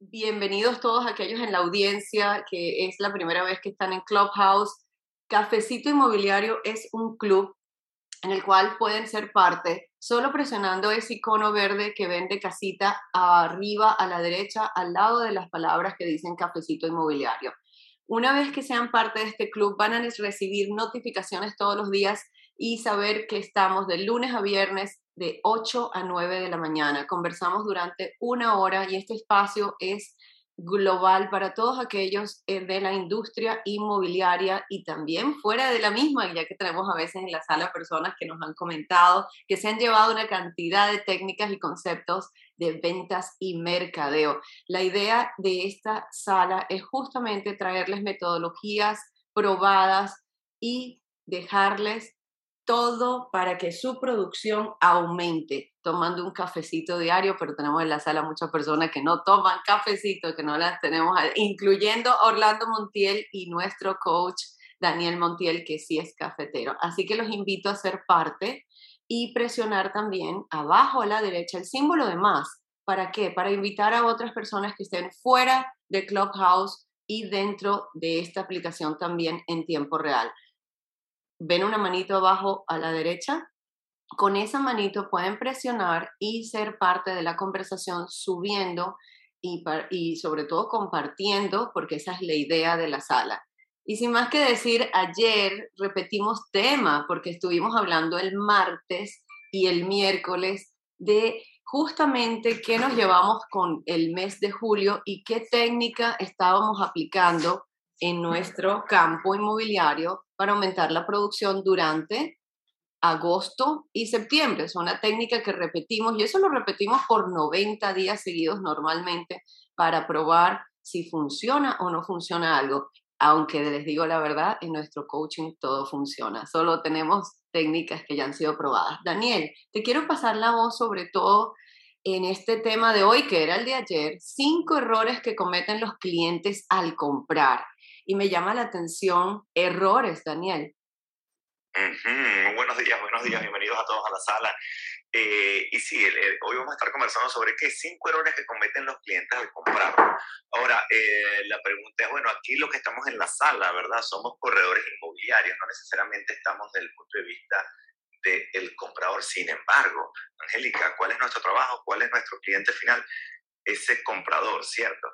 bienvenidos todos aquellos en la audiencia que es la primera vez que están en Clubhouse. Cafecito Inmobiliario es un club en el cual pueden ser parte solo presionando ese icono verde que ven de casita arriba a la derecha al lado de las palabras que dicen Cafecito Inmobiliario. Una vez que sean parte de este club van a recibir notificaciones todos los días y saber que estamos de lunes a viernes de 8 a 9 de la mañana. Conversamos durante una hora y este espacio es global para todos aquellos eh, de la industria inmobiliaria y también fuera de la misma, ya que tenemos a veces en la sala personas que nos han comentado que se han llevado una cantidad de técnicas y conceptos de ventas y mercadeo. La idea de esta sala es justamente traerles metodologías probadas y dejarles todo para que su producción aumente tomando un cafecito diario, pero tenemos en la sala muchas personas que no toman cafecito, que no las tenemos, incluyendo Orlando Montiel y nuestro coach Daniel Montiel, que sí es cafetero. Así que los invito a ser parte y presionar también abajo a la derecha el símbolo de más. ¿Para qué? Para invitar a otras personas que estén fuera de Clubhouse y dentro de esta aplicación también en tiempo real ven una manito abajo a la derecha, con esa manito pueden presionar y ser parte de la conversación subiendo y, sobre todo compartiendo, porque esa es la idea de la sala. Y sin más que decir, ayer repetimos tema, porque estuvimos hablando el martes y el miércoles de justamente qué nos llevamos con el mes de julio y qué técnica estábamos aplicando en nuestro campo inmobiliario para aumentar la producción durante agosto y septiembre. Es una técnica que repetimos y eso lo repetimos por 90 días seguidos normalmente para probar si funciona o no funciona algo. Aunque les digo la verdad, en nuestro coaching todo funciona. Solo tenemos técnicas que ya han sido probadas. Daniel, te quiero pasar la voz sobre todo en este tema de hoy, que era el de ayer, cinco errores que cometen los clientes al comprar y me llama la atención errores, Daniel. Buenos días, buenos días, bienvenidos a todos a la sala. Eh, y sí, hoy vamos a estar conversando sobre qué cinco errores que cometen los clientes al comprar. Ahora, eh, la pregunta es, bueno, aquí lo que estamos en la sala, ¿verdad? Somos corredores inmobiliarios, no necesariamente estamos desde el punto de vista del comprador. Sin embargo, Angélica, ¿cuál es nuestro trabajo? ¿Cuál es nuestro cliente final? Ese comprador, ¿cierto?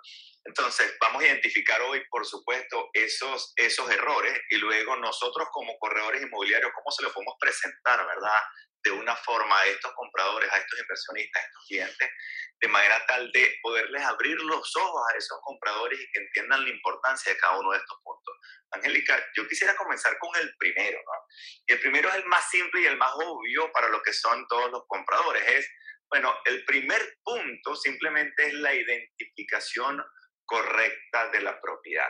Entonces, vamos a identificar hoy, por supuesto, esos, esos errores y luego nosotros como corredores inmobiliarios, cómo se lo podemos presentar, ¿verdad? De una forma a estos compradores, a estos inversionistas, a estos clientes, de manera tal de poderles abrir los ojos a esos compradores y que entiendan la importancia de cada uno de estos puntos. Angélica, yo quisiera comenzar con el primero, ¿no? El primero es el más simple y el más obvio para lo que son todos los compradores, es bueno, el primer punto simplemente es la identificación correcta de la propiedad.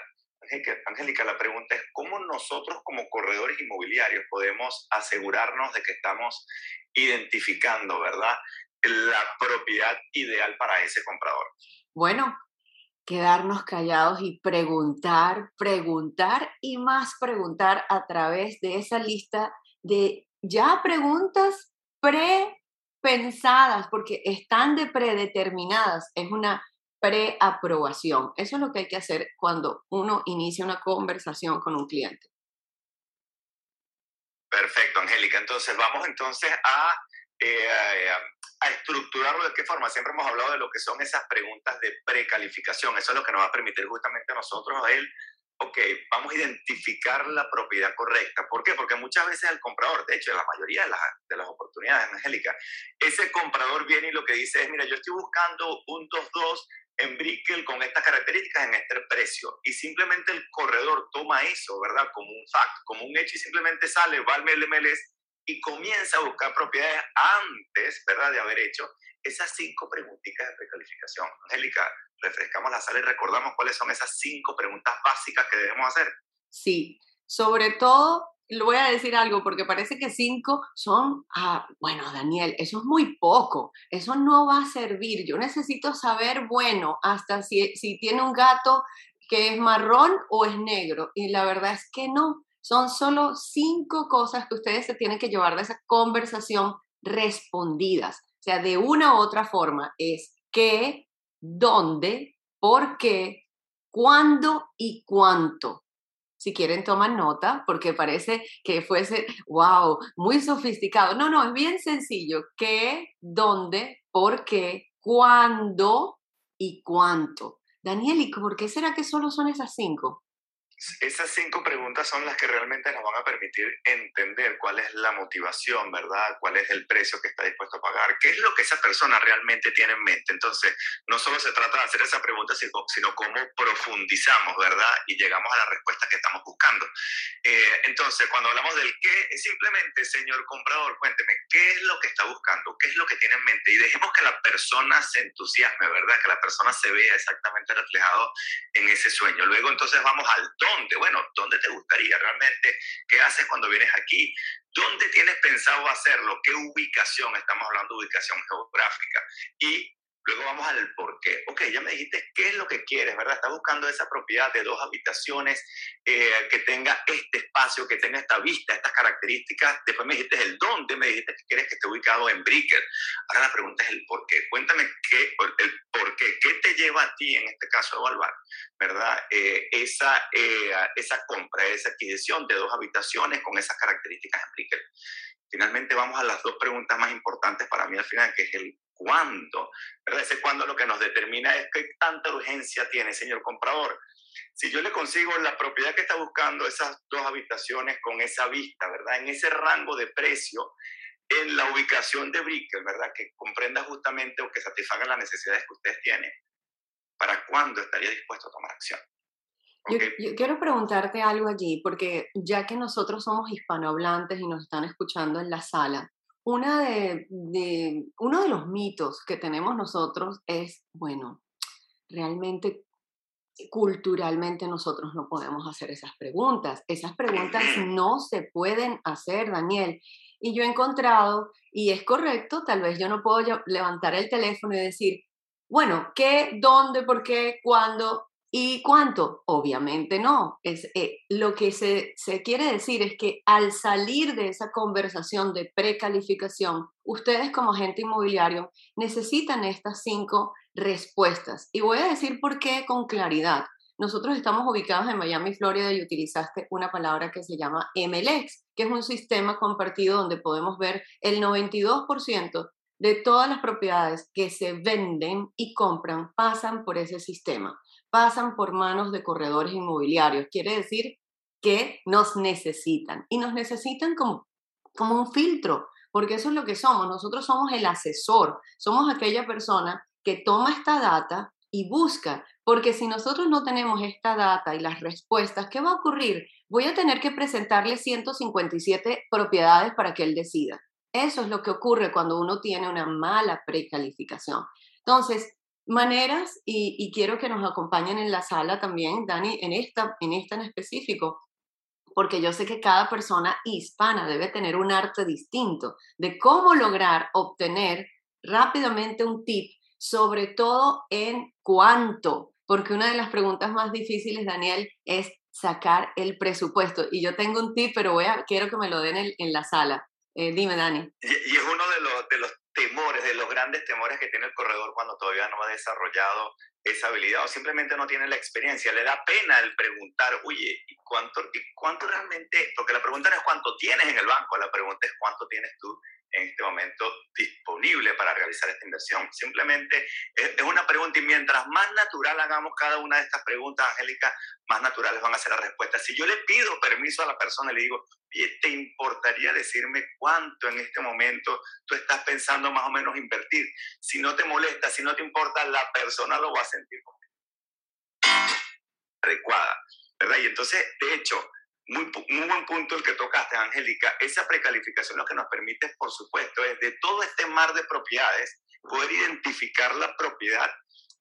Angélica, la pregunta es cómo nosotros como corredores inmobiliarios podemos asegurarnos de que estamos identificando, ¿verdad? La propiedad ideal para ese comprador. Bueno, quedarnos callados y preguntar, preguntar y más preguntar a través de esa lista de ya preguntas pre pensadas, porque están de predeterminadas, es una preaprobación. Eso es lo que hay que hacer cuando uno inicia una conversación con un cliente. Perfecto, Angélica. Entonces, vamos entonces a, eh, a, estructurarlo de qué forma. Siempre hemos hablado de lo que son esas preguntas de precalificación. Eso es lo que nos va a permitir justamente a nosotros el ok, vamos a identificar la propiedad correcta. ¿Por qué? Porque muchas veces el comprador, de hecho, en la mayoría de las, de las oportunidades, Angélica, ese comprador viene y lo que dice es, mira, yo estoy buscando un 2-2 en Brickell con estas características en este precio. Y simplemente el corredor toma eso, ¿verdad? Como un fact, como un hecho y simplemente sale, va al MLS y comienza a buscar propiedades antes, ¿verdad? De haber hecho esas cinco preguntitas de precalificación. Angélica, refrescamos la sala y recordamos cuáles son esas cinco preguntas básicas que debemos hacer. Sí, sobre todo, le voy a decir algo porque parece que cinco son, ah, bueno, Daniel, eso es muy poco, eso no va a servir. Yo necesito saber, bueno, hasta si, si tiene un gato que es marrón o es negro. Y la verdad es que no. Son solo cinco cosas que ustedes se tienen que llevar de esa conversación respondidas. Sea, de una u otra forma es qué, dónde, por qué, cuándo y cuánto. Si quieren, toman nota porque parece que fuese, wow, muy sofisticado. No, no, es bien sencillo. ¿Qué, dónde, por qué, cuándo y cuánto? Daniel, ¿y por qué será que solo son esas cinco? Esas cinco preguntas son las que realmente nos van a permitir entender cuál es la motivación, ¿verdad? ¿Cuál es el precio que está dispuesto a pagar? ¿Qué es lo que esa persona realmente tiene en mente? Entonces, no solo se trata de hacer esa pregunta, sino, cómo profundizamos, ¿verdad? Y llegamos a la respuesta que estamos buscando. Eh, entonces, cuando hablamos del qué, es simplemente, señor comprador, cuénteme, ¿qué es lo que está buscando? ¿Qué es lo que tiene en mente? Y dejemos que la persona se entusiasme, ¿verdad? Que la persona se vea exactamente reflejado en ese sueño. Luego, entonces, vamos al ¿Dónde? Bueno, ¿dónde te gustaría realmente? ¿Qué haces cuando vienes aquí? ¿Dónde tienes pensado hacerlo? ¿Qué ubicación? Estamos hablando de ubicación geográfica. Y Luego vamos al por qué. Ok, ya me dijiste qué es lo que quieres, ¿verdad? Estás buscando esa propiedad de dos habitaciones, eh, que tenga este espacio, que tenga esta vista, estas características. Después me dijiste el dónde, me dijiste que quieres que esté ubicado en Brickell. Ahora la pregunta es el por qué. Cuéntame qué, el por qué. ¿Qué te lleva a ti, en este caso, a evaluar, ¿verdad? Eh, esa, eh, esa compra, esa adquisición de dos habitaciones con esas características en Brickell. Finalmente vamos a las dos preguntas más importantes para mí al final, que es el cuándo. ¿verdad? Ese cuándo lo que nos determina es qué tanta urgencia tiene, señor comprador. Si yo le consigo la propiedad que está buscando, esas dos habitaciones con esa vista, ¿verdad? En ese rango de precio, en la ubicación de Brickell, ¿verdad? Que comprenda justamente o que satisfaga las necesidades que ustedes tienen. ¿Para cuándo estaría dispuesto a tomar acción? Yo, quiero preguntarte algo allí, porque ya que nosotros somos hispanohablantes y nos están escuchando en la sala, una de, uno de los mitos que tenemos nosotros es, bueno, realmente culturalmente nosotros no podemos hacer esas preguntas. Esas preguntas no se pueden hacer, Daniel. Y yo he encontrado, y es correcto, tal vez yo no puedo levantar el teléfono y decir, bueno, ¿qué, dónde, por qué, cuándo? ¿Y cuánto? Obviamente no. Es, eh, lo que se, se quiere decir es que al salir de esa conversación de precalificación, ustedes como agente inmobiliario necesitan estas cinco respuestas. Y voy a decir por qué con claridad. Nosotros estamos ubicados en Miami, Florida, y utilizaste una palabra que se llama MLX, que es un sistema compartido donde podemos ver el 92% de todas las propiedades que se venden y compran pasan por ese sistema pasan por manos de corredores inmobiliarios. Quiere decir que nos necesitan y nos necesitan como, como un filtro, porque eso es lo que somos. Nosotros somos el asesor, somos aquella persona que toma esta data y busca, porque si nosotros no tenemos esta data y las respuestas, ¿qué va a ocurrir? Voy a tener que presentarle 157 propiedades para que él decida. Eso es lo que ocurre cuando uno tiene una mala precalificación. Entonces, maneras y, quiero que nos acompañen en la sala también, Dani, en esta, en esta en específico, porque yo sé que cada persona hispana debe tener un arte distinto de cómo lograr obtener rápidamente un tip, sobre todo en cuánto, porque una de las preguntas más difíciles, Daniel, es sacar el presupuesto. Y yo tengo un tip, pero voy quiero que me lo den en, la sala. Eh, dime, Dani. Y, y, es uno de los, de los temores, de los grandes temores que tiene el corredor cuando todavía no ha desarrollado esa habilidad o simplemente no tiene la experiencia. Le da pena el preguntar, oye, ¿y cuánto, ¿y cuánto realmente? Porque la pregunta no es cuánto tienes en el banco, la pregunta es cuánto tienes tú en este momento disponible para realizar esta inversión. Simplemente es, una pregunta y mientras más natural hagamos cada una de estas preguntas, Angélica, más naturales van a ser las respuestas. Si yo le pido permiso a la persona le digo, ¿te importaría decirme cuánto en este momento tú estás pensando más o menos invertir? Si no te molesta, si no te importa, la persona lo va a sentir adecuada, ¿verdad? Y entonces, de hecho, muy, buen punto el que tocaste, Angélica. Esa precalificación lo que nos permite, por supuesto, es de todo este mar de propiedades, poder identificar la propiedad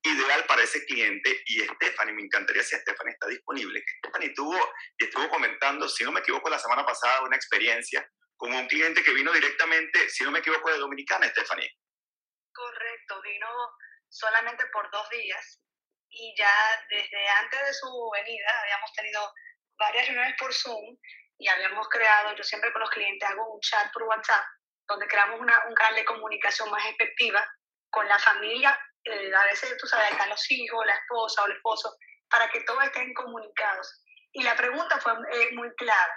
ideal para ese cliente. Y Stephanie, me encantaría si Stephanie está disponible, Stephanie tuvo y estuvo comentando, si no me equivoco, la semana pasada una experiencia con un cliente que vino directamente, si no me equivoco, de Dominicana, Stephanie. Correcto, vino solamente por dos días y ya desde antes de su venida habíamos tenido varias reuniones por Zoom y habíamos creado, yo siempre con los clientes hago un chat por WhatsApp, donde creamos una, un canal de comunicación más efectiva con la familia eh, a veces tú sabes, están los hijos, la esposa o el esposo, para que todos estén comunicados. Y la pregunta fue eh, muy clara.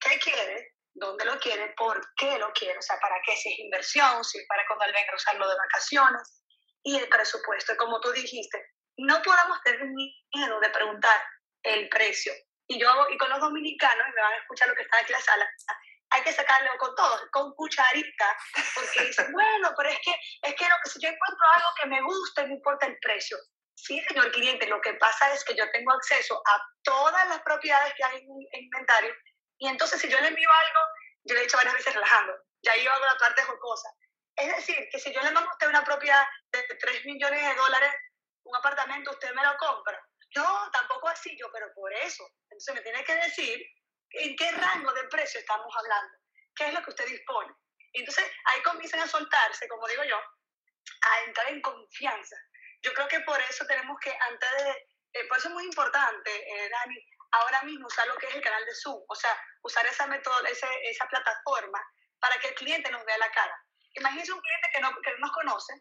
¿Qué quiere? ¿Dónde lo quiere? ¿Por qué lo quiere? O sea, ¿para qué? Si es inversión, si es para cuando él venga a usarlo de vacaciones. Y el presupuesto, como tú dijiste, no podemos tener miedo de preguntar el precio. Y yo y con los dominicanos, y me van a escuchar lo que está aquí en la sala, hay que sacarlo con todo, con cucharita, porque dicen, bueno, pero es que, es que si yo encuentro algo que me guste, no importa el precio. Sí, señor cliente, lo que pasa es que yo tengo acceso a todas las propiedades que hay en, inventario, y entonces si yo le envío algo, yo le he dicho varias veces relajando, ya iba a la parte jocosa. Es decir, que si yo le mando a usted una propiedad de 3 millones de dólares, un apartamento, usted me lo compra. No, así yo, pero por eso. Entonces me tiene que decir en qué rango de precio estamos hablando, qué es lo que usted dispone. Entonces ahí comienzan a soltarse, como digo yo, a entrar en confianza. Yo creo que por eso tenemos que, antes de, eh, por eso es muy importante, eh, Dani, ahora mismo usar lo que es el canal de Zoom, o sea, usar esa, método, esa, esa plataforma para que el cliente nos vea la cara. Imagínese un cliente que no, que no nos conoce,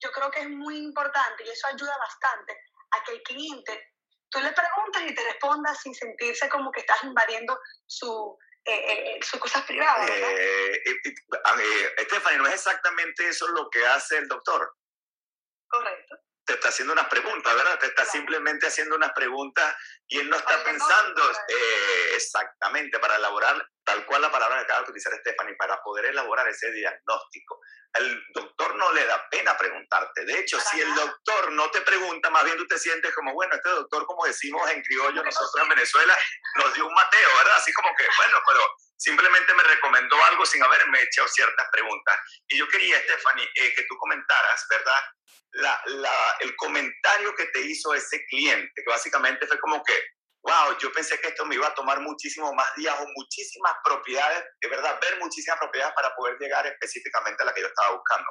yo creo que es muy importante y eso ayuda bastante a que el cliente tú le preguntas y te respondas sin sentirse como que estás invadiendo su, eh, eh sus cosas privadas. Eh, Stephanie, ¿no es exactamente eso lo que hace el doctor? Correcto. Te está haciendo unas preguntas, ¿verdad? Te está simplemente haciendo unas preguntas y él no está pensando eh, exactamente para elaborar tal cual la palabra que acaba de utilizar Stephanie, para poder elaborar ese diagnóstico el doctor no le da pena preguntarte. De hecho, si el doctor no te pregunta, más bien tú te sientes como, bueno, este doctor, como decimos en criollo nosotros en Venezuela, nos dio un mateo, ¿verdad? Así como que, bueno, pero simplemente me recomendó algo sin haberme hecho ciertas preguntas. Y yo quería, Stephanie, eh, que tú comentaras, ¿verdad? La, la, el comentario que te hizo ese cliente, que básicamente fue como que, wow, yo pensé que esto me iba a tomar muchísimo más días o muchísimas propiedades, de verdad, ver muchísimas propiedades para poder llegar específicamente a la que yo estaba buscando.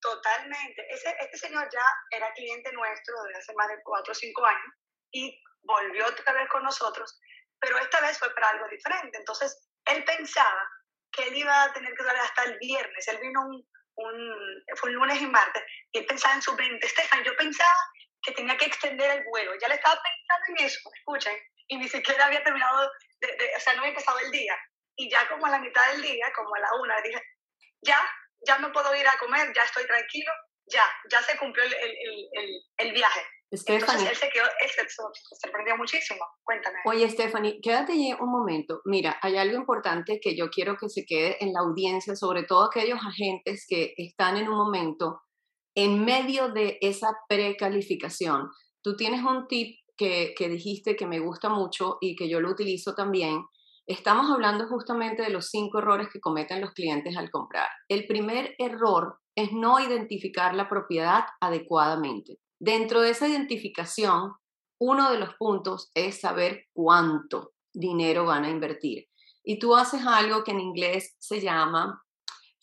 Totalmente. Ese, este señor ya era cliente nuestro desde hace más de cuatro o cinco años y volvió otra vez con nosotros, pero esta vez fue para algo diferente. Entonces, él pensaba que él iba a tener que durar hasta el viernes. Él vino un, un, fue un lunes y martes, y él pensaba en su mente, Estefan, yo pensaba que tenía que extender el vuelo. Ya le estaba pensando en eso, escuchen, y ni siquiera había terminado, de, o sea, no había empezado el día. Y ya como a la mitad del día, como a la una, dije, ya, ya me puedo ir a comer, ya estoy tranquilo, ya, ya se cumplió el, el, el, el viaje. Stephanie. él se quedó, se sorprendió muchísimo. Cuéntame. Oye, Stephanie, quédate allí un momento. Mira, hay algo importante que yo quiero que se quede en la audiencia, sobre todo aquellos agentes que están en un momento en medio de esa precalificación, tú tienes un tip que, dijiste que me gusta mucho y que yo lo utilizo también. Estamos hablando justamente de los cinco errores que cometen los clientes al comprar. El primer error es no identificar la propiedad adecuadamente. Dentro de esa identificación, uno de los puntos es saber cuánto dinero van a invertir. Y tú haces algo que en inglés se llama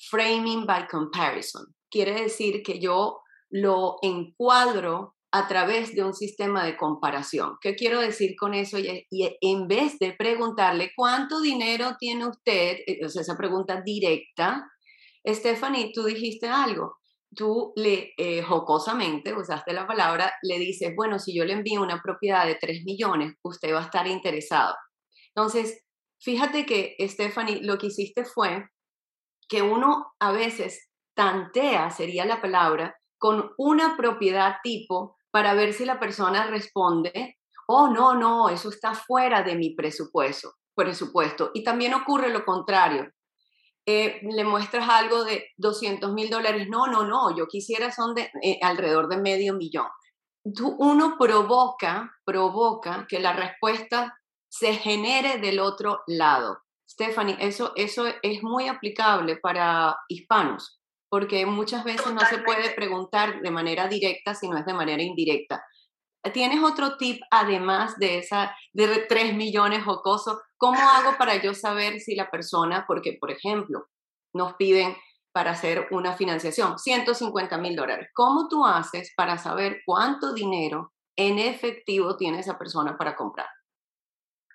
framing by comparison quiere decir que yo lo encuadro a través de un sistema de comparación. ¿Qué quiero decir con eso? Y, en vez de preguntarle cuánto dinero tiene usted, eh, esa pregunta directa, Stephanie, tú dijiste algo. Tú le, eh, jocosamente, usaste la palabra, le dices, bueno, si yo le envío una propiedad de 3 millones, usted va a estar interesado. Entonces, fíjate que, Stephanie, lo que hiciste fue que uno a veces tantea, sería la palabra, con una propiedad tipo para ver si la persona responde, oh, no, no, eso está fuera de mi presupuesto. presupuesto. Y también ocurre lo contrario. Eh, le muestras algo de 200 mil dólares, no, no, no, yo quisiera son de eh, alrededor de medio millón. Tú, uno provoca, provoca que la respuesta se genere del otro lado. Stephanie, eso, eso es muy aplicable para hispanos porque muchas veces no se puede preguntar de manera directa, sino es de manera indirecta. ¿Tienes otro tip además de esa de 3 millones jocoso? ¿Cómo hago para yo saber si la persona, porque por ejemplo, nos piden para hacer una financiación 150 mil dólares? ¿Cómo tú haces para saber cuánto dinero en efectivo tiene esa persona para comprar?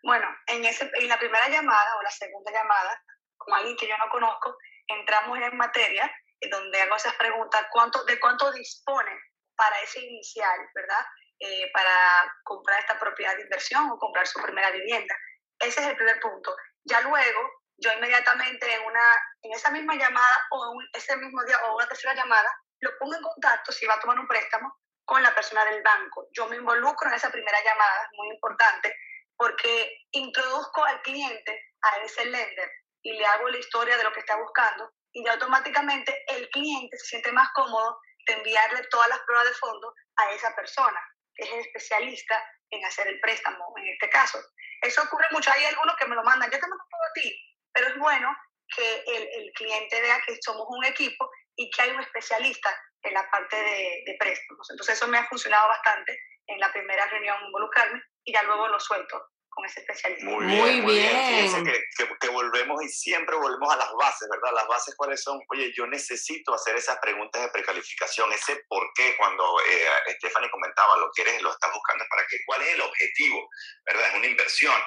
Bueno, en, ese, en la primera llamada o la segunda llamada, con alguien que yo no conozco, entramos en materia donde hago esas preguntas, ¿cuánto, ¿de cuánto dispone para ese inicial, ¿verdad? Eh, para comprar esta propiedad de inversión o comprar su primera vivienda. Ese es el primer punto. Ya luego, yo inmediatamente en, una, en esa misma llamada o en ese mismo día o una tercera llamada, lo pongo en contacto si va a tomar un préstamo con la persona del banco. Yo me involucro en esa primera llamada, muy importante, porque introduzco al cliente a ese lender y le hago la historia de lo que está buscando y ya automáticamente el cliente se siente más cómodo de enviarle todas las pruebas de fondo a esa persona, es especialista en hacer el préstamo en este caso. Eso ocurre mucho. Hay algunos que me lo mandan, yo te mando todo a ti, pero es bueno que el, el, cliente vea que somos un equipo y que hay un especialista en la parte de, de préstamos. Entonces eso me ha funcionado bastante en la primera reunión involucrarme y ya luego lo suelto con ese especialista. Muy bien. Muy bien. Que, que, volvemos y siempre volvemos a las bases, ¿verdad? Las bases cuáles son, oye, yo necesito hacer esas preguntas de precalificación, ese por qué cuando eh, Stephanie comentaba lo quieres, lo estás buscando para qué, cuál es el objetivo, ¿verdad? Es una inversión,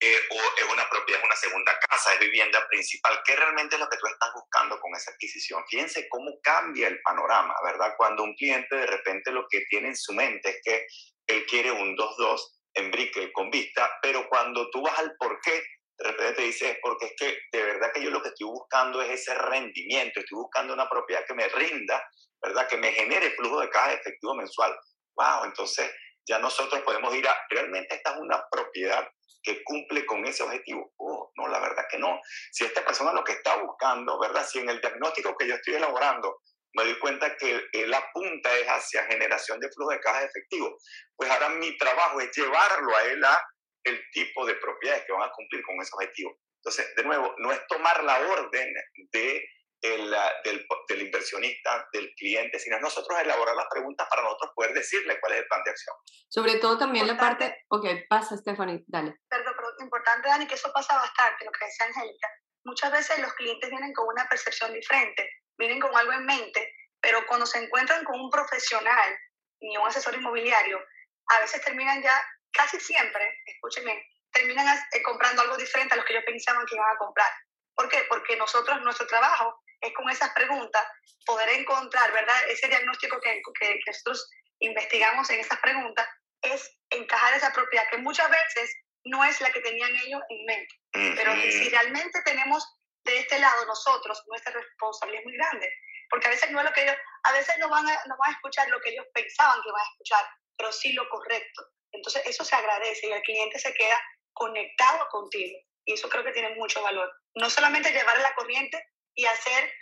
eh, o es una propiedad, es una segunda casa, es vivienda principal, ¿qué realmente es lo que tú estás buscando con esa adquisición? Fíjense cómo cambia el panorama, ¿verdad? Cuando un cliente de repente lo que tiene en su mente es que él quiere un 2-2 en Brickell con vista, pero cuando tú vas al por qué, de repente te dices, porque es que de verdad que yo lo que estoy buscando es ese rendimiento, estoy buscando una propiedad que me rinda, ¿verdad? Que me genere flujo de caja efectivo mensual. ¡Wow! Entonces ya nosotros podemos ir a, realmente esta es una propiedad que cumple con ese objetivo. Oh, no, la verdad que no. Si esta persona lo que está buscando, ¿verdad? Si en el diagnóstico que yo estoy elaborando me doy cuenta que la punta es hacia generación de flujo de caja de efectivo. Pues ahora mi trabajo es llevarlo a él a el tipo de propiedades que van a cumplir con ese objetivo. Entonces, de nuevo, no es tomar la orden de el, del, del, inversionista, del cliente, sino nosotros elaborar las preguntas para nosotros poder decirle cuál es el plan de acción. Sobre todo también la parte, ok, pasa Stephanie, dale. Perdón, pero importante, Dani, que eso pasa bastante, lo que decía Angélica. Muchas veces los clientes vienen con una percepción diferente vienen con algo en mente, pero cuando se encuentran con un profesional y un asesor inmobiliario, a veces terminan ya, casi siempre, escúchenme, terminan eh, comprando algo diferente a lo que ellos pensaban que iban a comprar. ¿Por qué? Porque nosotros, nuestro trabajo es con esas preguntas poder encontrar, ¿verdad? Ese diagnóstico que, que, nosotros investigamos en esas preguntas es encajar esa propiedad que muchas veces no es la que tenían ellos en mente. Pero si realmente tenemos de este lado nosotros, nuestra responsabilidad es muy grande, porque a veces no es lo que ellos, a veces no van a, no van a escuchar lo que ellos pensaban que van a escuchar, pero sí lo correcto. Entonces eso se agradece y el cliente se queda conectado contigo y eso creo que tiene mucho valor. No solamente llevar la corriente y hacer,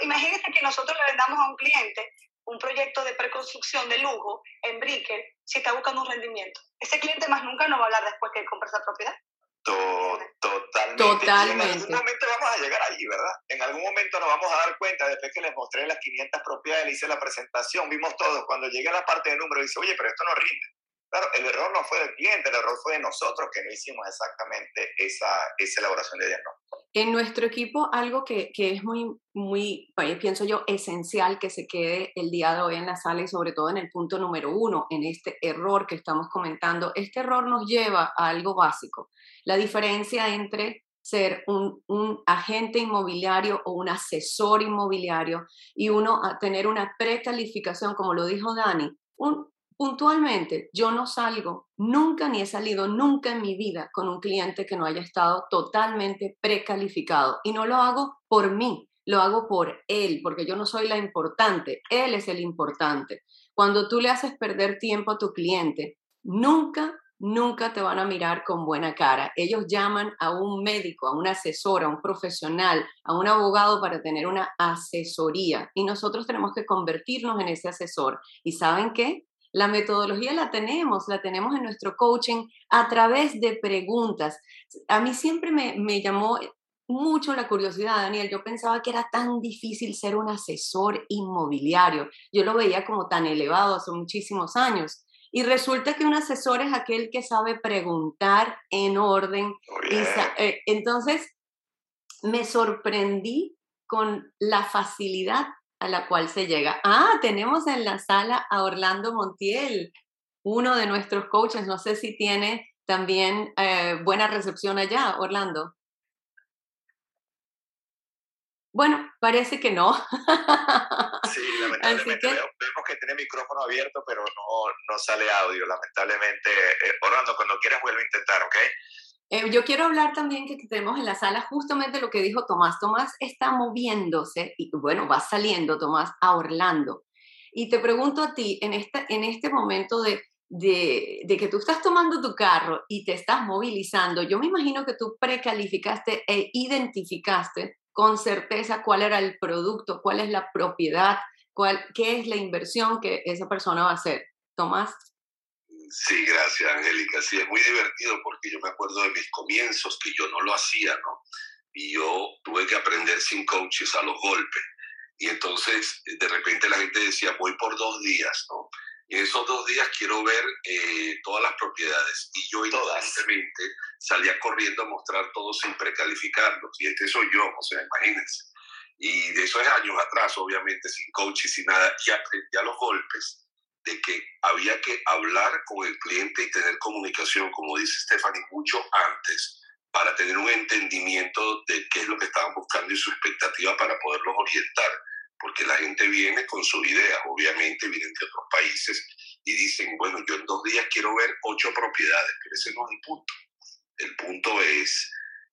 imagínate que nosotros le vendamos a un cliente un proyecto de preconstrucción de lujo en Brickell si está buscando un rendimiento. Ese cliente más nunca no va a hablar después que compre esa propiedad totalmente. Totalmente. en algún momento vamos a llegar ahí, ¿verdad? En algún momento nos vamos a dar cuenta, después que les mostré las 500 propiedades, le hice la presentación, vimos todo. Cuando llegue a la parte de número, dice, oye, pero esto no rinde. Claro, el error no fue del cliente, el error fue de nosotros que no hicimos exactamente esa, esa elaboración de diagnóstico. En nuestro equipo, algo que, que es muy, muy, pienso yo, esencial que se quede el día de hoy en la sala y sobre todo en el punto número uno, en este error que estamos comentando, este error nos lleva a algo básico, la diferencia entre ser un, un, agente inmobiliario o un asesor inmobiliario y uno a tener una precalificación, como lo dijo Dani, un, puntualmente, yo no salgo nunca ni he salido nunca en mi vida con un cliente que no haya estado totalmente precalificado. Y no lo hago por mí, lo hago por él, porque yo no soy la importante, él es el importante. Cuando tú le haces perder tiempo a tu cliente, nunca, nunca te van a mirar con buena cara. Ellos llaman a un médico, a un asesor, a un profesional, a un abogado para tener una asesoría. Y nosotros tenemos que convertirnos en ese asesor. ¿Y saben qué? La metodología la tenemos, la tenemos en nuestro coaching a través de preguntas. A mí siempre me, me llamó mucho la curiosidad, Daniel. Yo pensaba que era tan difícil ser un asesor inmobiliario. Yo lo veía como tan elevado hace muchísimos años. Y resulta que un asesor es aquel que sabe preguntar en orden. Eh, entonces, me sorprendí con la facilidad a la cual se llega. Ah, tenemos en la sala a Orlando Montiel, uno de nuestros coaches. No sé si tiene también eh, buena recepción allá, Orlando. Bueno, parece que no. sí, lamentablemente vemos que tiene micrófono abierto, pero no, no sale audio, lamentablemente. Eh, Orlando, cuando quieras vuelve a intentar, ¿ok? Eh, yo quiero hablar también que tenemos en la sala justamente lo que dijo Tomás. Tomás está moviéndose y bueno, va saliendo Tomás a Orlando. Y te pregunto a ti, en, esta, en este momento de, de, de, que tú estás tomando tu carro y te estás movilizando, yo me imagino que tú precalificaste e identificaste con certeza cuál era el producto, cuál es la propiedad, cuál, qué es la inversión que esa persona va a hacer. Tomás. Sí, gracias, Angélica. Sí, es muy divertido porque yo me acuerdo de mis comienzos, que yo no lo hacía, ¿no? Y yo tuve que aprender sin coaches a los golpes. Y entonces, de repente la gente decía, voy por dos días, ¿no? Y en esos dos días quiero ver eh, todas las propiedades. Y yo instantáneamente salía corriendo a mostrar todo sin precalificarlos. Y este soy yo, o sea, imagínense. Y de esos años atrás, obviamente, sin coach y sin nada, y aprendí a los golpes de que había que hablar con el cliente y tener comunicación, como dice Stephanie, mucho antes, para tener un entendimiento de qué es lo que estaban buscando y su expectativa para poderlos orientar porque la gente viene con su idea, obviamente vienen de otros países y dicen, bueno, yo en dos días quiero ver ocho propiedades, pero ese no es el punto. El punto es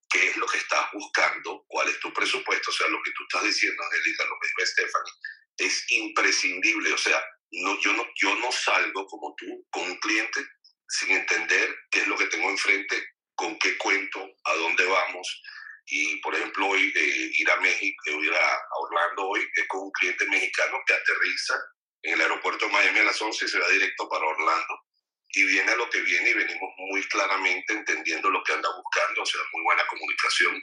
qué es lo que estás buscando, cuál es tu presupuesto, o sea, lo que tú estás diciendo, Angélica, lo que dijo Stephanie, es imprescindible, o sea, no, yo, no, yo no salgo como tú con un cliente sin entender qué es lo que tengo enfrente, con qué cuento, a dónde vamos, y, por ejemplo, hoy eh, ir a México, eh, ir a, Orlando hoy es con un cliente mexicano que aterriza en el aeropuerto de Miami a las 11 y se va directo para Orlando. Y viene a lo que viene y venimos muy claramente entendiendo lo que anda buscando, o sea, muy buena comunicación.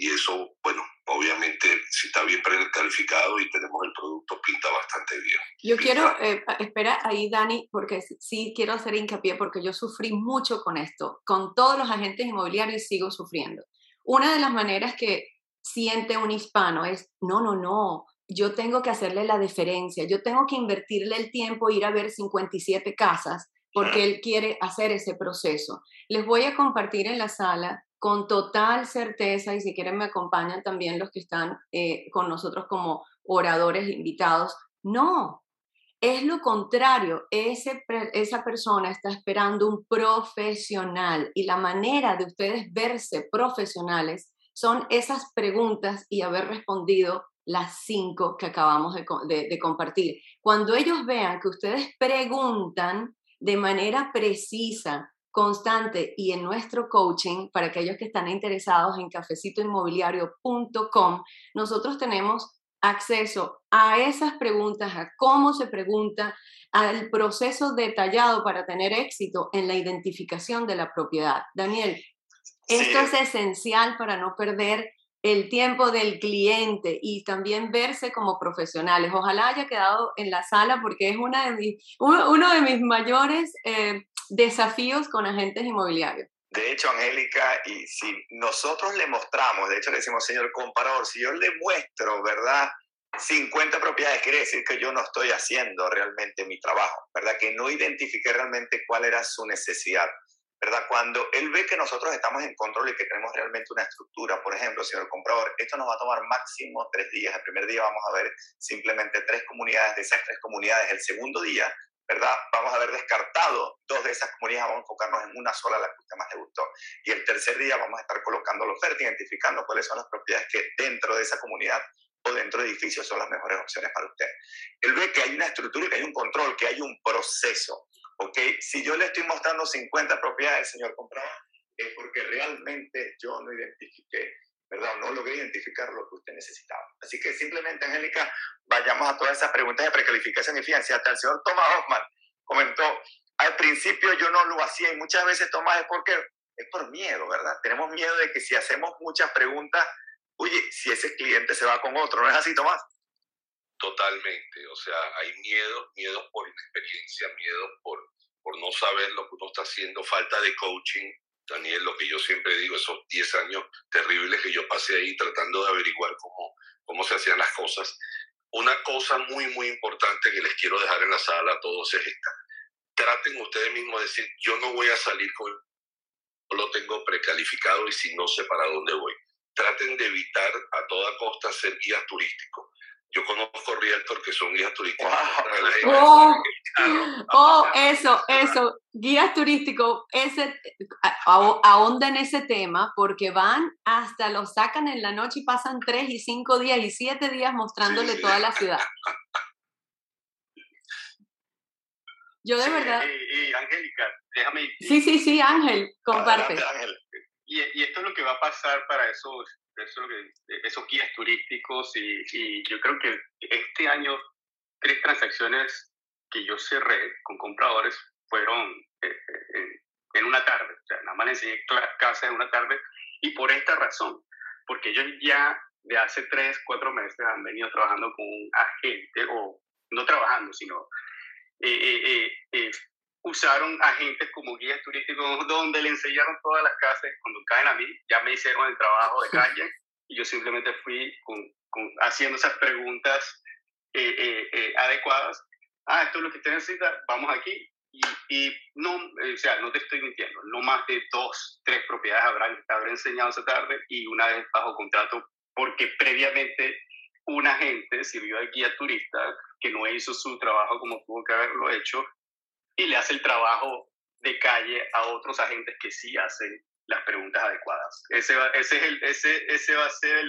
Y eso, bueno, obviamente, si está bien precalificado y tenemos el producto, pinta bastante bien. Yo quiero, eh, espera ahí, Dani, porque sí quiero hacer hincapié, porque yo sufrí mucho con esto. Con todos los agentes inmobiliarios sigo sufriendo. Una de las maneras que siente un hispano es, no, no, no, yo tengo que hacerle la deferencia, yo tengo que invertirle el tiempo, ir a ver 57 casas, porque él quiere hacer ese proceso. Les voy a compartir en la sala con total certeza, y si quieren me acompañan también los que están eh, con nosotros como oradores invitados, no, es lo contrario, esa persona está esperando un profesional y la manera de ustedes verse profesionales son esas preguntas y haber respondido las cinco que acabamos de compartir. Cuando ellos vean que ustedes preguntan de manera precisa, constante y en nuestro coaching, para aquellos que están interesados en cafecitoinmobiliario.com, nosotros tenemos acceso a esas preguntas, a cómo se pregunta, al proceso detallado para tener éxito en la identificación de la propiedad. Daniel, esto es esencial para no perder el tiempo del cliente y también verse como profesionales. Ojalá haya quedado en la sala porque es una de mis, uno, de mis mayores eh, desafíos con agentes inmobiliarios. De hecho, Angélica, y si nosotros le mostramos, de hecho le decimos, señor comparador, si yo le muestro, ¿verdad? 50 propiedades, quiere decir que yo no estoy haciendo realmente mi trabajo, ¿verdad? Que no identifiqué realmente cuál era su necesidad, ¿verdad? Cuando él ve que nosotros estamos en control y que tenemos realmente una estructura, por ejemplo, señor comprador, esto nos va a tomar máximo tres días. El primer día vamos a ver simplemente tres comunidades, de esas tres comunidades. El segundo día ¿verdad? Vamos a haber descartado dos de esas comunidades, vamos a enfocarnos en una sola, la que usted más le gustó. Y el tercer día vamos a estar colocando la oferta, identificando cuáles son las propiedades que dentro de esa comunidad o dentro de edificios son las mejores opciones para usted. Él ve que hay una estructura, que hay un control, que hay un proceso. ¿ok? Si yo le estoy mostrando 50 propiedades, señor comprador, es porque realmente yo no identifiqué ¿verdad? No logré identificar lo que usted necesitaba. Así que simplemente, Angélica, vayamos a todas esas preguntas de precalificación y fíjense, hasta el señor Thomas Hoffman comentó, al principio yo no lo hacía y muchas veces Tomás es porque es por miedo, ¿verdad? Tenemos miedo de que si hacemos muchas preguntas, oye, si ese cliente se va con otro, ¿no es así, Tomás? Totalmente, o sea, hay miedo, miedo por inexperiencia, miedo por, por no saber lo que uno está haciendo, falta de coaching, Daniel, lo que yo siempre digo, esos 10 años terribles que yo pasé ahí tratando de averiguar cómo, cómo se hacían las cosas. Una cosa muy, muy importante que les quiero dejar en la sala a todos es esta. Traten ustedes mismos de decir, yo no voy a salir con lo tengo precalificado y si no sé para dónde voy. traten de evitar a toda costa ser guías turísticos. Yo conozco realtors que son guías turísticos. Oh, oh, eso, eso, guías turísticos, ese, ahonda en ese tema porque van hasta lo sacan en la noche y pasan tres y cinco días y siete días mostrándole toda la ciudad. Yo de verdad. Y, Angélica, déjame. Sí, sí, sí, Ángel, comparte. Y, y, esto es lo que va a pasar para esos eso esos guías turísticos y, y, yo creo que este año tres transacciones que yo cerré con compradores fueron eh, eh, en, una tarde, o sea, nada más les enseñé casa en una tarde y por esta razón, porque ellos ya de hace tres, cuatro meses han venido trabajando con un agente, o no trabajando, sino eh, usaron agentes como guías turísticos donde le enseñaron todas las casas. Cuando caen a mí, ya me hicieron el trabajo de calle y yo simplemente fui con, haciendo esas preguntas eh, eh, eh, adecuadas. Ah, esto es lo que usted necesita, vamos aquí. Y, y no, o sea, no te estoy mintiendo, no más de dos, tres propiedades habrán, habré enseñado esa tarde y una vez bajo contrato porque previamente un agente sirvió de guía turista que no hizo su trabajo como tuvo que haberlo hecho y le hace el trabajo de calle a otros agentes que sí hacen las preguntas adecuadas. Ese va, ese es el, ese, ese va a ser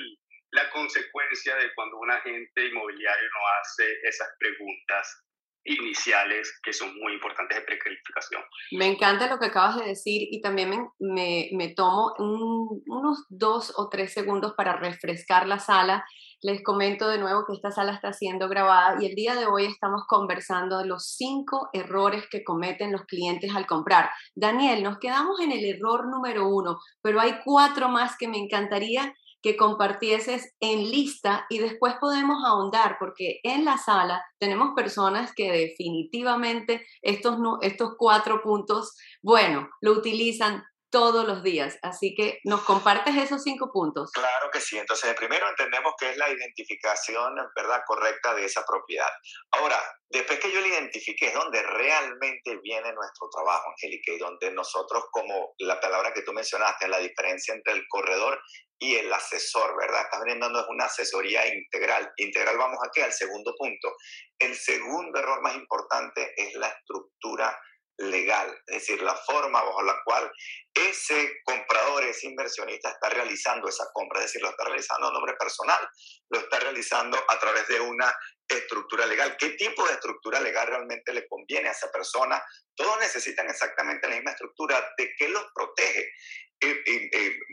la consecuencia de cuando un agente inmobiliario no hace esas preguntas iniciales que son muy importantes de precalificación. Me encanta lo que acabas de decir y también me, me, me tomo unos dos o tres segundos para refrescar la sala les comento de nuevo que esta sala está siendo grabada y el día de hoy estamos conversando de los cinco errores que cometen los clientes al comprar. Daniel, nos quedamos en el error número uno, pero hay cuatro más que me encantaría que compartieses en lista y después podemos ahondar porque en la sala tenemos personas que definitivamente estos, estos cuatro puntos, bueno, lo utilizan todos los días. Así que nos compartes esos cinco puntos. Claro que sí. Entonces, primero entendemos que es la identificación, ¿verdad?, correcta de esa propiedad. Ahora, después que yo la identifique, es donde realmente viene nuestro trabajo, Angélica, y donde nosotros, como la palabra que tú mencionaste, la diferencia entre el corredor y el asesor, ¿verdad? Estás brindando una asesoría integral. Integral vamos aquí al segundo punto. El segundo error más importante es la estructura legal, es decir, la forma bajo la cual ese comprador, ese inversionista está realizando esa compra, es decir, lo está realizando a nombre personal, lo está realizando a través de una estructura legal. ¿Qué tipo de estructura legal realmente le conviene a esa persona? Todos necesitan exactamente la misma estructura. ¿De qué los protege?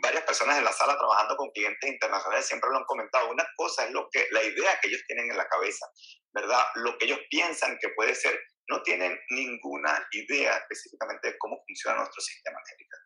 varias personas en la sala trabajando con clientes internacionales siempre lo han comentado. Una cosa es lo que, la idea que ellos tienen en la cabeza, ¿verdad? Lo que ellos piensan que puede ser no tienen ninguna idea específicamente de cómo funciona nuestro sistema médico.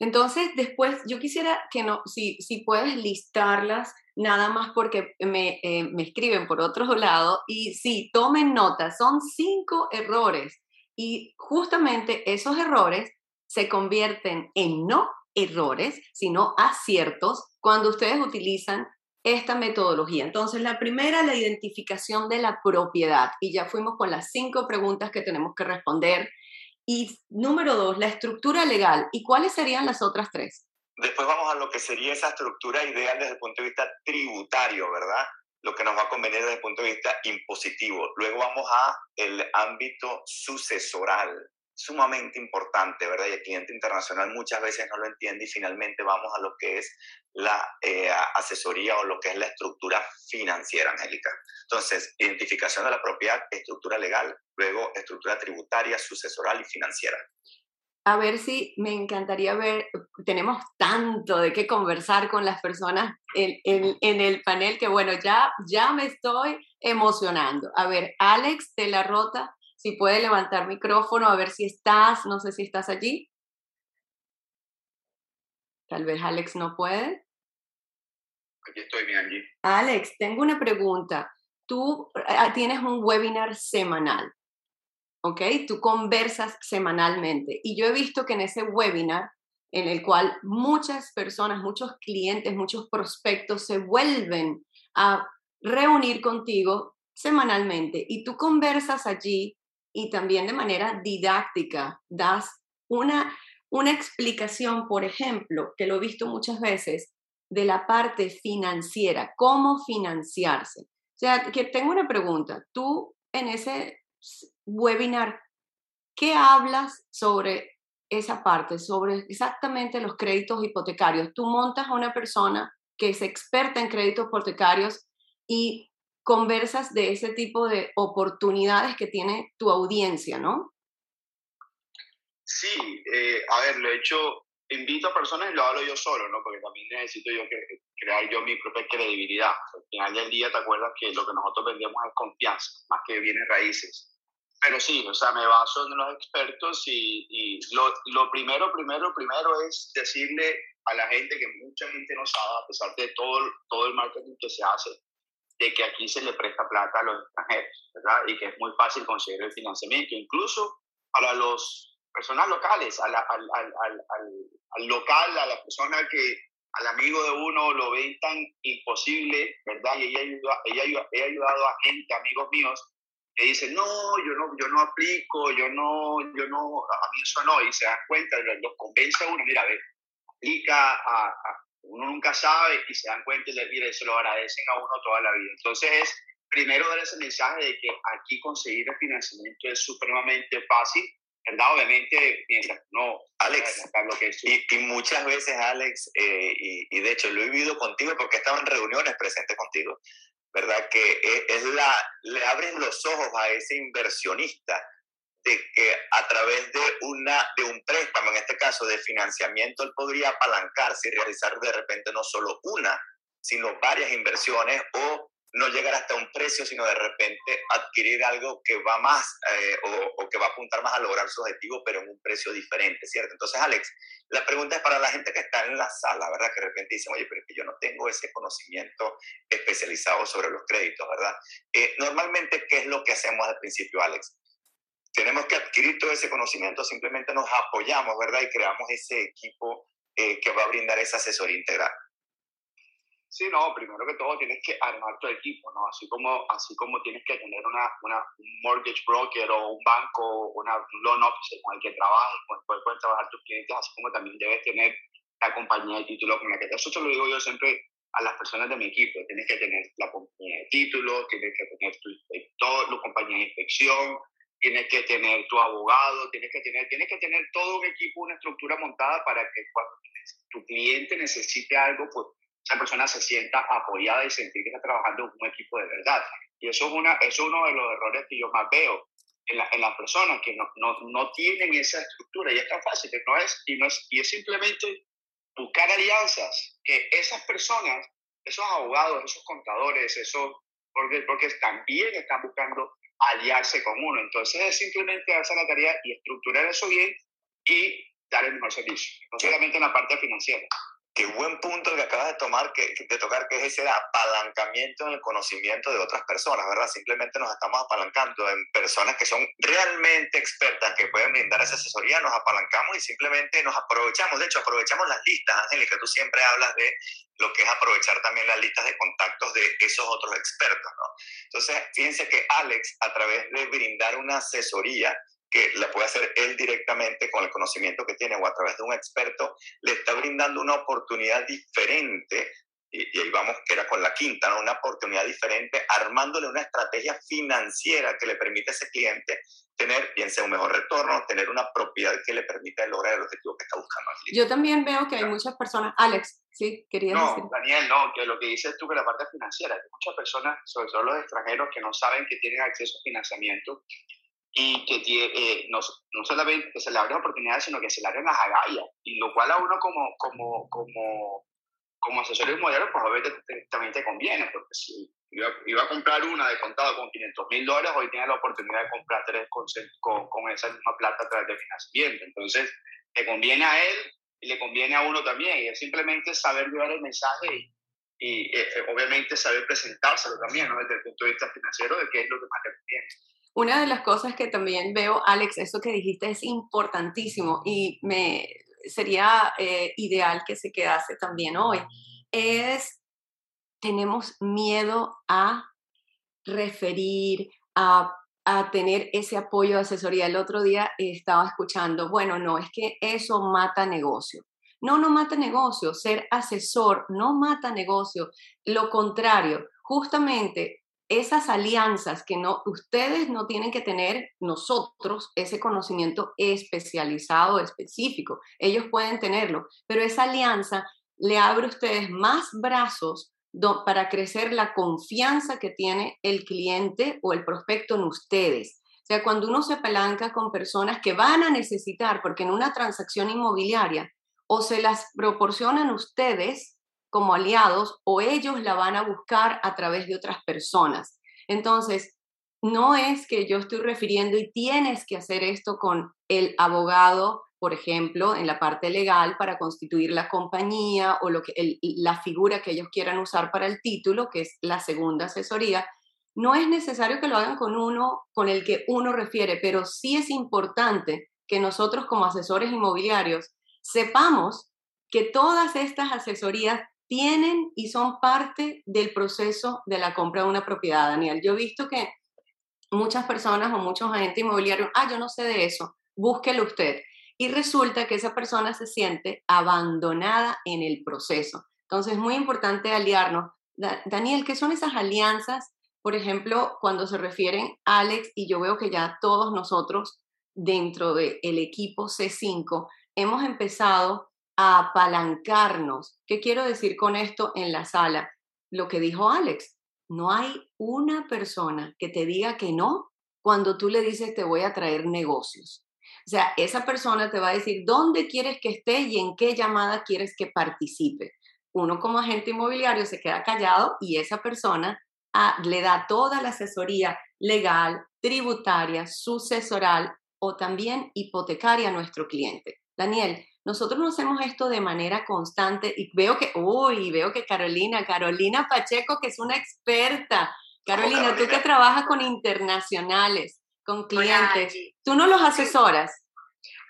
Entonces, después, yo quisiera que no, si, si puedes listarlas, nada más porque me, eh, me escriben por otro lado, y sí, tomen nota, son cinco errores, y justamente esos errores se convierten en no errores, sino aciertos cuando ustedes utilizan esta metodología. Entonces, la primera, la identificación de la propiedad. Y ya fuimos con las cinco preguntas que tenemos que responder. Y número dos, la estructura legal. ¿Y cuáles serían las otras tres? Después vamos a lo que sería esa estructura ideal desde el punto de vista tributario, ¿verdad? Lo que nos va a convenir desde el punto de vista impositivo. Luego vamos a el ámbito sucesoral sumamente importante, ¿verdad? Y el cliente internacional muchas veces no lo entiende y finalmente vamos a lo que es la eh, asesoría o lo que es la estructura financiera, Angélica. Entonces, identificación de la propiedad, estructura legal, luego estructura tributaria, sucesoral y financiera. A ver si me encantaría ver, tenemos tanto de qué conversar con las personas en, en, en el panel que bueno, ya, ya me estoy emocionando. A ver, Alex de la Rota, si puede levantar micrófono, a ver si estás, no sé si estás allí. Tal vez Alex no puede. Aquí estoy, mi Angie. Alex, tengo una pregunta. Tú ah, tienes un webinar semanal, ¿ok? Tú conversas semanalmente. Y yo he visto que en ese webinar, en el cual muchas personas, muchos clientes, muchos prospectos se vuelven a reunir contigo semanalmente y tú conversas allí y también de manera didáctica das una, una explicación, por ejemplo, que lo he visto muchas veces, de la parte financiera, cómo financiarse. O sea, que tengo una pregunta. Tú en ese webinar, ¿qué hablas sobre esa parte, sobre exactamente los créditos hipotecarios? Tú montas a una persona que es experta en créditos hipotecarios y conversas de ese tipo de oportunidades que tiene tu audiencia, ¿no? Sí, eh, a ver, lo he hecho, invito a personas y lo hablo yo solo, ¿no? Porque también necesito yo que, crear yo mi propia credibilidad. Al final del día te acuerdas que lo que nosotros vendemos es confianza, más que bienes raíces. Pero sí, o sea, me baso en los expertos y, y lo, lo, primero, primero, primero es decirle a la gente que mucha gente no sabe, a pesar de todo, todo el marketing que se hace, de que aquí se le presta plata a los extranjeros, ¿verdad? Y que es muy fácil conseguir el financiamiento, incluso para los personas locales, al, al, al, al, local, a la persona que al amigo de uno lo ven tan imposible, ¿verdad? Y ella, ayuda, ella, he ayudado a gente, amigos míos, que dicen, no, yo no, yo no aplico, yo no, yo no, a mí eso no, y se dan cuenta, los convence a uno, mira, a ver, aplica, a, uno nunca sabe, y se dan cuenta y le, mire, se lo agradecen a uno toda la vida. Entonces, primero dar ese mensaje de que aquí conseguir el financiamiento es supremamente fácil, ¿verdad? Obviamente, mientras no. Alex, lo que y, y, muchas veces, Alex, eh, y, y, de hecho lo he vivido contigo porque estaba en reuniones presentes contigo, ¿verdad? Que es, la, le abres los ojos a ese inversionista de que a través de, una, de un préstamo, en este caso de financiamiento, él podría apalancarse y realizar de repente no solo una, sino varias inversiones o no llegar hasta un precio, sino de repente adquirir algo que va más eh, o, que va a apuntar más a lograr su objetivo, pero en un precio diferente, ¿cierto? Entonces, Alex, la pregunta es para la gente que está en la sala, ¿verdad? Que de repente dicen, oye, pero es que yo no tengo ese conocimiento especializado sobre los créditos, ¿verdad? Eh, normalmente, ¿qué es lo que hacemos al principio, Alex? Tenemos que adquirir todo ese conocimiento, simplemente nos apoyamos, ¿verdad? Y creamos ese equipo eh, que va a brindar esa asesoría integral. Sí, no, primero que todo tienes que armar tu equipo, ¿no? Así como, así como tienes que tener una, una, un mortgage broker o un banco, una, un loan officer con el que trabajes, con el cual pueden trabajar tus clientes, así como también debes tener la compañía de títulos con la que Eso te lo digo yo siempre a las personas de mi equipo. Tienes que tener la compañía de títulos, tienes que tener tu inspector, la compañía de inspección, tienes que tener tu abogado, tienes que tener, tienes que tener todo un equipo, una estructura montada para que cuando tu cliente necesite algo, pues esa persona se sienta apoyada y sentir que está trabajando en un equipo de verdad. Y eso es, una, es uno de los errores que yo más veo en, en las personas que no, no, no, tienen esa estructura. Y es tan fácil, no es, y, no es, y es simplemente buscar alianzas, que esas personas, esos abogados, esos contadores, esos, porque, porque también están buscando aliarse con uno. Entonces es simplemente hacer la tarea y estructurar eso bien y dar el mejor servicio, no solamente en la parte financiera. Qué buen punto que acabas de tomar, que, de tocar, que es ese apalancamiento en el conocimiento de otras personas, ¿verdad? Simplemente nos estamos apalancando en personas que son realmente expertas, que pueden brindar esa asesoría, nos apalancamos y simplemente nos aprovechamos. De hecho, aprovechamos las listas, Angélica, tú siempre hablas de lo que es aprovechar también las listas de contactos de esos otros expertos, ¿no? Entonces, fíjense que Alex, a través de brindar una asesoría, que la puede hacer él directamente con el conocimiento que tiene o a través de un experto, le está brindando una oportunidad diferente, y, ahí vamos, que era con la quinta, ¿no? una oportunidad diferente, armándole una estrategia financiera que le permite a ese cliente tener, bien sea un mejor retorno, tener una propiedad que le permita lograr el objetivo que está buscando. Yo también veo que hay muchas personas, Alex, sí, quería no, decir. Daniel, no, que lo que dices tú que la parte financiera, hay muchas personas, sobre todo los extranjeros, que no saben que tienen acceso a financiamiento y que eh, no, no, solamente se le abren oportunidades, sino que se le abren las agallas, y lo cual a uno como, como, como, como asesor inmobiliario, pues obviamente también te conviene, porque si iba, iba, a comprar una de contado con 500 mil dólares, hoy tiene la oportunidad de comprar tres con, con, con, esa misma plata a través de financiamiento. Entonces, le conviene a él y le conviene a uno también, y es simplemente saber llevar el mensaje y, y eh, obviamente saber presentárselo también, ¿no? desde el punto de vista financiero, de qué es lo que más le conviene. Una de las cosas que también veo, Alex, eso que dijiste es importantísimo y me sería eh, ideal que se quedase también hoy, es tenemos miedo a referir, a, a tener ese apoyo de asesoría. El otro día estaba escuchando, bueno, no, es que eso mata negocio. No, no mata negocio. Ser asesor no mata negocio. Lo contrario, justamente esas alianzas que no, ustedes no tienen que tener, nosotros, ese conocimiento especializado, específico. Ellos pueden tenerlo, pero esa alianza le abre a ustedes más brazos para crecer la confianza que tiene el cliente o el prospecto en ustedes. O sea, cuando uno se apalanca con personas que van a necesitar, porque en una transacción inmobiliaria o se las proporcionan ustedes como aliados o ellos la van a buscar a través de otras personas. Entonces, no es que yo estoy refiriendo y tienes que hacer esto con el abogado por ejemplo, en la parte legal para constituir la compañía o lo que, la figura que ellos quieran usar para el título, que es la segunda asesoría, no es necesario que lo hagan con uno con el que uno refiere, pero sí es importante que nosotros como asesores inmobiliarios sepamos que todas estas asesorías tienen y son parte del proceso de la compra de una propiedad, Daniel. Yo he visto que muchas personas o muchos agentes inmobiliarios, ah, yo no sé de eso, búsquelo usted y resulta que esa persona se siente abandonada en el proceso. Entonces es muy importante aliarnos. Daniel, ¿qué son esas alianzas? Por ejemplo, cuando se refieren a Alex, y yo veo que ya todos nosotros dentro del equipo C5 hemos empezado apalancarnos. ¿Qué quiero decir con esto en la sala? Lo que dijo Alex, no hay una persona que te diga que no cuando tú le dices te voy a traer negocios. O sea, esa persona te va a decir dónde quieres que esté y en qué llamada quieres que participe. Uno como agente inmobiliario se queda callado y esa persona ah, le da toda la asesoría legal, tributaria, sucesoral o también hipotecaria a nuestro cliente. Daniel, nosotros no hacemos esto de manera constante y veo que, uy, veo que Carolina, Carolina Pacheco, que es una experta. Carolina, tú que trabajas con internacionales, con clientes. ¿Tú no los asesoras?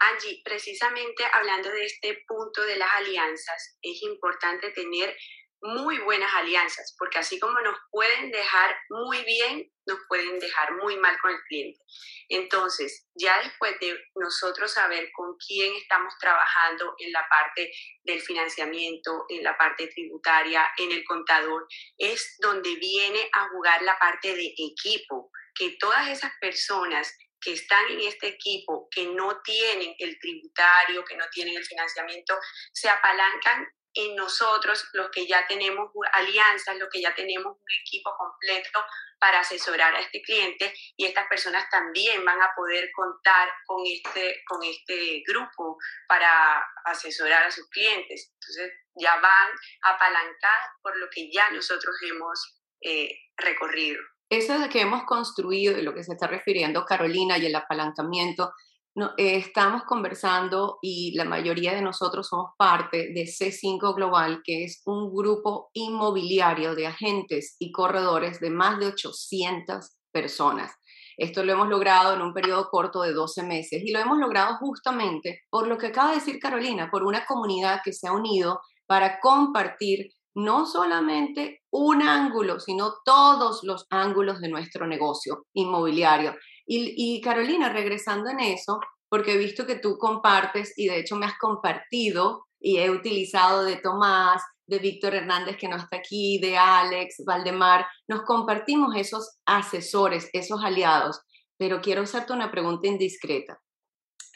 Angie, precisamente hablando de este punto de las alianzas, es importante tener muy buenas alianzas, porque así como nos pueden dejar muy bien, nos pueden dejar muy mal con el cliente. Entonces, ya después de nosotros saber con quién estamos trabajando en la parte del financiamiento, en la parte tributaria, en el contador, es donde viene a jugar la parte de equipo que todas esas personas que están en este equipo, que no tienen el tributario, que no tienen el financiamiento, se apalancan en nosotros, los que ya tenemos alianzas, los que ya tenemos un equipo completo para asesorar a este cliente y estas personas también van a poder contar con este, con este grupo para asesorar a sus clientes. Entonces ya van apalancadas por lo que ya nosotros hemos eh, recorrido eso de que hemos construido y lo que se está refiriendo Carolina y el apalancamiento, no, eh, estamos conversando y la mayoría de nosotros somos parte de C5 Global, que es un grupo inmobiliario de agentes y corredores de más de 800 personas. Esto lo hemos logrado en un periodo corto de 12 meses y lo hemos logrado justamente por lo que acaba de decir Carolina, por una comunidad que se ha unido para compartir no solamente un ángulo, sino todos los ángulos de nuestro negocio inmobiliario. Y, Carolina, regresando en eso, porque he visto que tú compartes y de hecho me has compartido y he utilizado de Tomás, de Víctor Hernández que no está aquí, de Alex, Valdemar, nos compartimos esos asesores, esos aliados, pero quiero hacerte una pregunta indiscreta.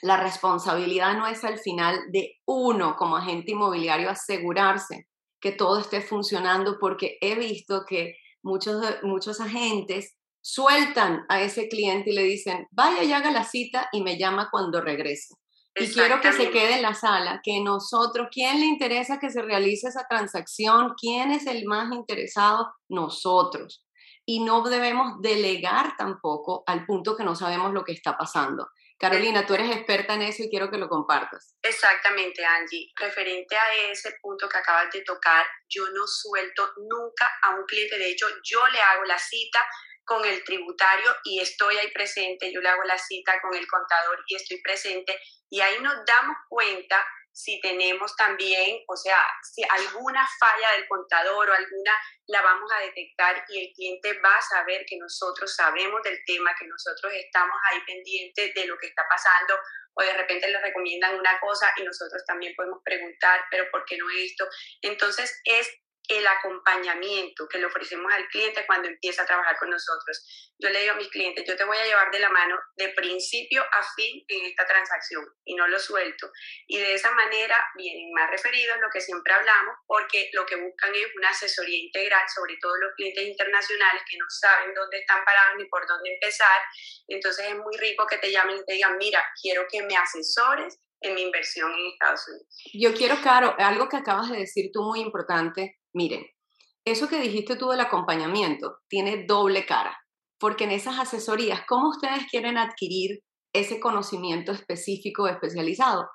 La responsabilidad no es al final de uno como agente inmobiliario asegurarse que todo esté funcionando porque he visto que muchos, muchos agentes sueltan a ese cliente y le dicen, vaya y haga la cita y me llama cuando regrese. Y quiero que se quede en la sala, que nosotros, ¿quién le interesa que se realice esa transacción? ¿Quién es el más interesado? Nosotros. Y no debemos delegar tampoco al punto que no sabemos lo que está pasando. Carolina, tú eres experta en eso y quiero que lo compartas. Exactamente, Angie. Referente a ese punto que acabas de tocar, yo no suelto nunca a un cliente. De hecho, yo le hago la cita con el tributario y estoy ahí presente. Yo le hago la cita con el contador y estoy presente. Y ahí nos damos cuenta si tenemos también, o sea, si alguna falla del contador o alguna la vamos a detectar y el cliente va a saber que nosotros sabemos del tema, que nosotros estamos ahí pendientes de lo que está pasando o de repente le recomiendan una cosa y nosotros también podemos preguntar, pero ¿por qué no esto? Entonces es el acompañamiento que le ofrecemos al cliente cuando empieza a trabajar con nosotros. Yo le digo a mis clientes, yo te voy a llevar de la mano de principio a fin en esta transacción y no lo suelto. Y de esa manera vienen más referidos, lo que siempre hablamos, porque lo que buscan es una asesoría integral, sobre todo los clientes internacionales que no saben dónde están parados ni por dónde empezar. Entonces es muy rico que te llamen y te digan, mira, quiero que me asesores en mi inversión en Estados Unidos. Yo quiero, Caro, algo que acabas de decir tú muy importante, Miren, eso que dijiste tú del acompañamiento tiene doble cara, porque en esas asesorías, ¿cómo ustedes quieren adquirir ese conocimiento específico especializado?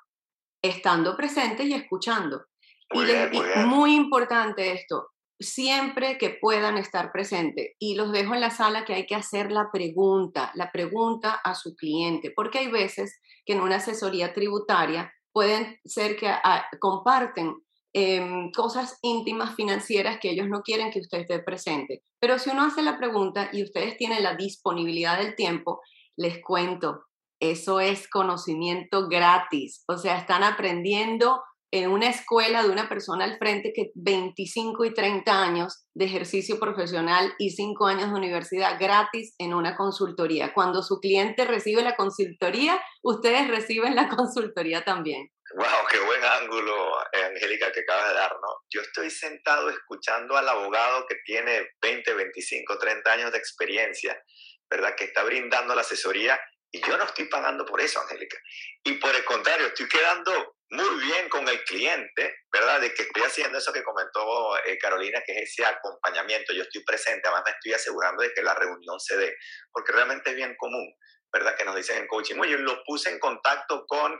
Estando presente y escuchando. Muy, y, muy importante esto, siempre que puedan estar presentes. Y los dejo en la sala que hay que hacer la pregunta, la pregunta a su cliente, porque hay veces que en una asesoría tributaria pueden ser que ah, comparten Em, cosas íntimas financieras que ellos no quieren que usted esté presente. Pero si uno hace la pregunta y ustedes tienen la disponibilidad del tiempo, les cuento, eso es conocimiento gratis. O sea, están aprendiendo en una escuela de una persona al frente que 25 y 30 años de ejercicio profesional y 5 años de universidad gratis en una consultoría. Cuando su cliente recibe la consultoría, ustedes reciben la consultoría también. Wow, qué buen ángulo, Angélica, que acabas de dar, ¿no? Yo estoy sentado escuchando al abogado que tiene 20, 25, 30 años de experiencia, ¿verdad? Que está brindando la asesoría y yo no estoy pagando por eso, Angélica. Y por el contrario, estoy quedando muy bien con el cliente, ¿verdad? De que estoy haciendo eso que comentó eh, Carolina, que es ese acompañamiento. Yo estoy presente, además me estoy asegurando de que la reunión se dé, porque realmente es bien común, ¿verdad? Que nos dicen en coaching, oye, lo puse en contacto con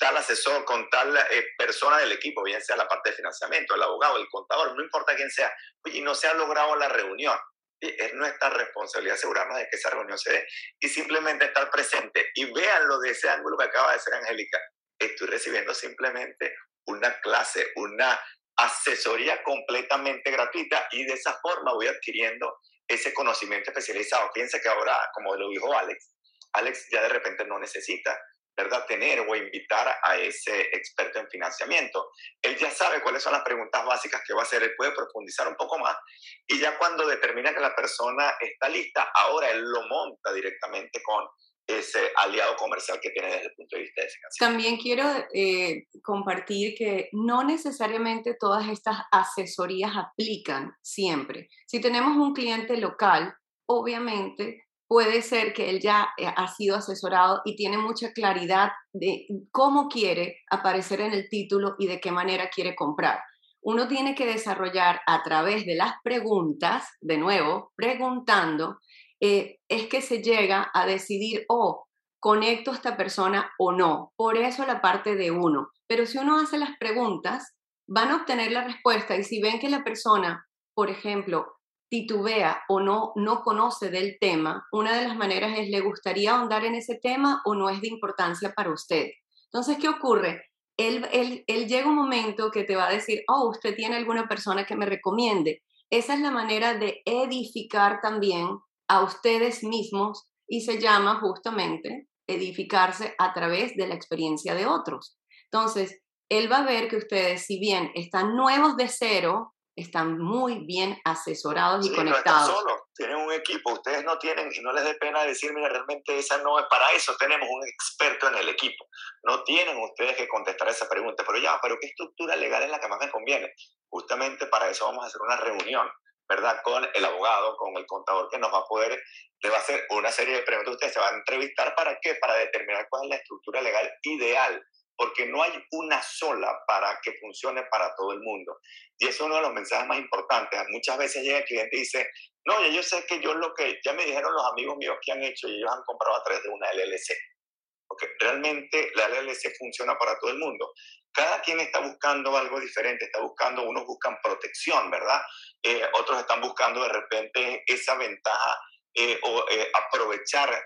tal asesor, con tal eh, persona del equipo, bien sea la parte de financiamiento, el abogado, el contador, no importa quién sea, y no se ha logrado la reunión. Es nuestra responsabilidad asegurarnos de que esa reunión se dé y simplemente estar presente. Y véanlo de ese ángulo que acaba de decir Angélica. Estoy recibiendo simplemente una clase, una asesoría completamente gratuita y de esa forma voy adquiriendo ese conocimiento especializado. Fíjense que ahora, como lo dijo Alex, Alex ya de repente no necesita ¿verdad? Tener o invitar a ese experto en financiamiento. Él ya sabe cuáles son las preguntas básicas que va a hacer, él puede profundizar un poco más y ya cuando determina que la persona está lista, ahora él lo monta directamente con ese aliado comercial que tiene desde el punto de vista de. También quiero eh, compartir que no necesariamente todas estas asesorías aplican siempre. Si tenemos un cliente local, obviamente puede ser que él ya eh, ha sido asesorado y tiene mucha claridad de cómo quiere aparecer en el título y de qué manera quiere comprar. Uno tiene que desarrollar a través de las preguntas, de nuevo, preguntando, eh, es que se llega a decidir, oh, conecto a esta persona o no. Por eso la parte de uno. Pero si uno hace las preguntas, van a obtener la respuesta y si ven que la persona, por ejemplo, titubea o no, no conoce del tema, una de las maneras es, ¿le gustaría ahondar en ese tema o no es de importancia para usted? Entonces, ¿qué ocurre? Él, él, él llega un momento que te va a decir, oh, usted tiene alguna persona que me recomiende. Esa es la manera de edificar también a ustedes mismos y se llama justamente edificarse a través de la experiencia de otros. Entonces, él va a ver que ustedes, si bien están nuevos de cero, están muy bien asesorados y conectados. No están solos, tienen un equipo, ustedes no tienen, y no les dé pena decir, mira, realmente esa no es para eso, tenemos un experto en el equipo. No tienen ustedes que contestar esa pregunta, pero ya, pero ¿qué estructura legal es la que más me conviene? Justamente para eso vamos a hacer una reunión, ¿verdad? Con el abogado, con el contador que nos va a poder, le va a hacer una serie de preguntas, ustedes se van a entrevistar para qué? Para determinar cuál es la estructura legal ideal porque no hay una sola para que funcione para todo el mundo. Y eso es uno de los mensajes más importantes. Muchas veces llega el cliente y dice, no, ya yo sé que yo lo que, ya me dijeron los amigos míos que han hecho y ellos han comprado a través de una LLC. Porque realmente la LLC funciona para todo el mundo. Cada quien está buscando algo diferente, está buscando, unos buscan protección, ¿verdad? Eh, otros están buscando de repente esa ventaja eh, o eh, aprovechar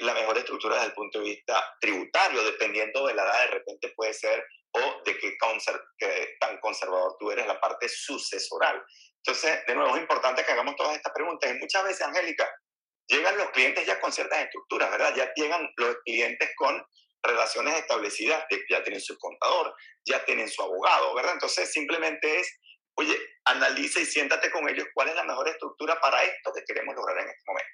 la mejor estructura desde el punto de vista tributario, dependiendo de la edad, de repente puede ser, o de qué, tan conservador tú eres, la parte sucesoral. Entonces, de nuevo, es importante que hagamos todas estas preguntas. Y muchas veces, Angélica, llegan los clientes ya con ciertas estructuras, ¿verdad? Ya llegan los clientes con relaciones establecidas, ya tienen su contador, ya tienen su abogado, ¿verdad? Entonces, simplemente es, oye, analiza y siéntate con ellos cuál es la mejor estructura para esto que queremos lograr en este momento.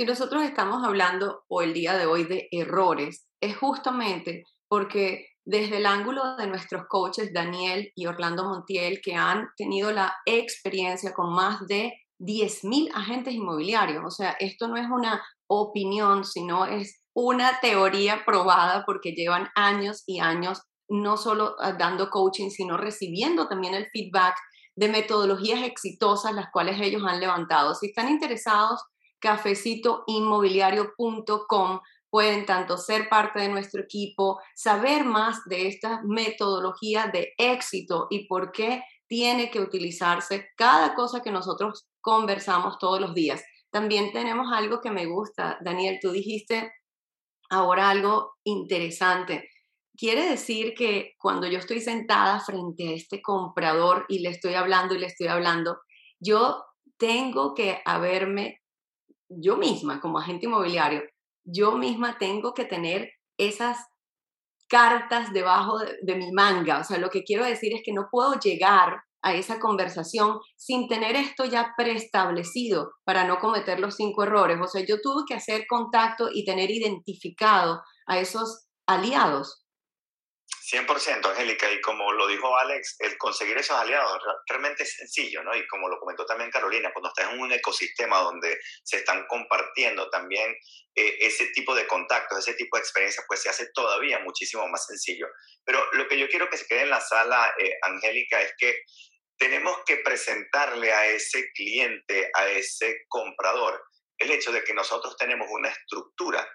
Si nosotros estamos hablando o el día de hoy de errores, es justamente porque desde el ángulo de nuestros coaches Daniel y Orlando Montiel, que han tenido la experiencia con más de 10.000 agentes inmobiliarios, o sea, esto no es una opinión, sino es una teoría probada porque llevan años y años no solo ah, dando coaching, sino recibiendo también el feedback de metodologías exitosas las cuales ellos han levantado. Si están interesados, cafecitoinmobiliario.com pueden tanto ser parte de nuestro equipo, saber más de esta metodología de éxito y por qué tiene que utilizarse cada cosa que nosotros conversamos todos los días. También tenemos algo que me gusta, Daniel, tú dijiste ahora algo interesante. Quiere decir que cuando yo estoy sentada frente a este comprador y le estoy hablando y le estoy hablando, yo tengo que haberme, yo misma como agente inmobiliario, yo misma tengo que tener esas cartas debajo de, mi manga. O sea, lo que quiero decir es que no puedo llegar a esa conversación sin tener esto ya preestablecido para no cometer los cinco errores. O sea, yo tuve que hacer contacto y tener identificado a esos aliados 100%, Angélica, y como lo dijo Alex, el conseguir esos aliados realmente es sencillo, ¿no? Y como lo comentó también Carolina, cuando estás en un ecosistema donde se están compartiendo también eh, ese tipo de contactos, ese tipo de experiencias, pues se hace todavía muchísimo más sencillo. Pero lo que yo quiero que se quede en la sala, eh, Angélica, es que tenemos que presentarle a ese cliente, a ese comprador, el hecho de que nosotros tenemos una estructura.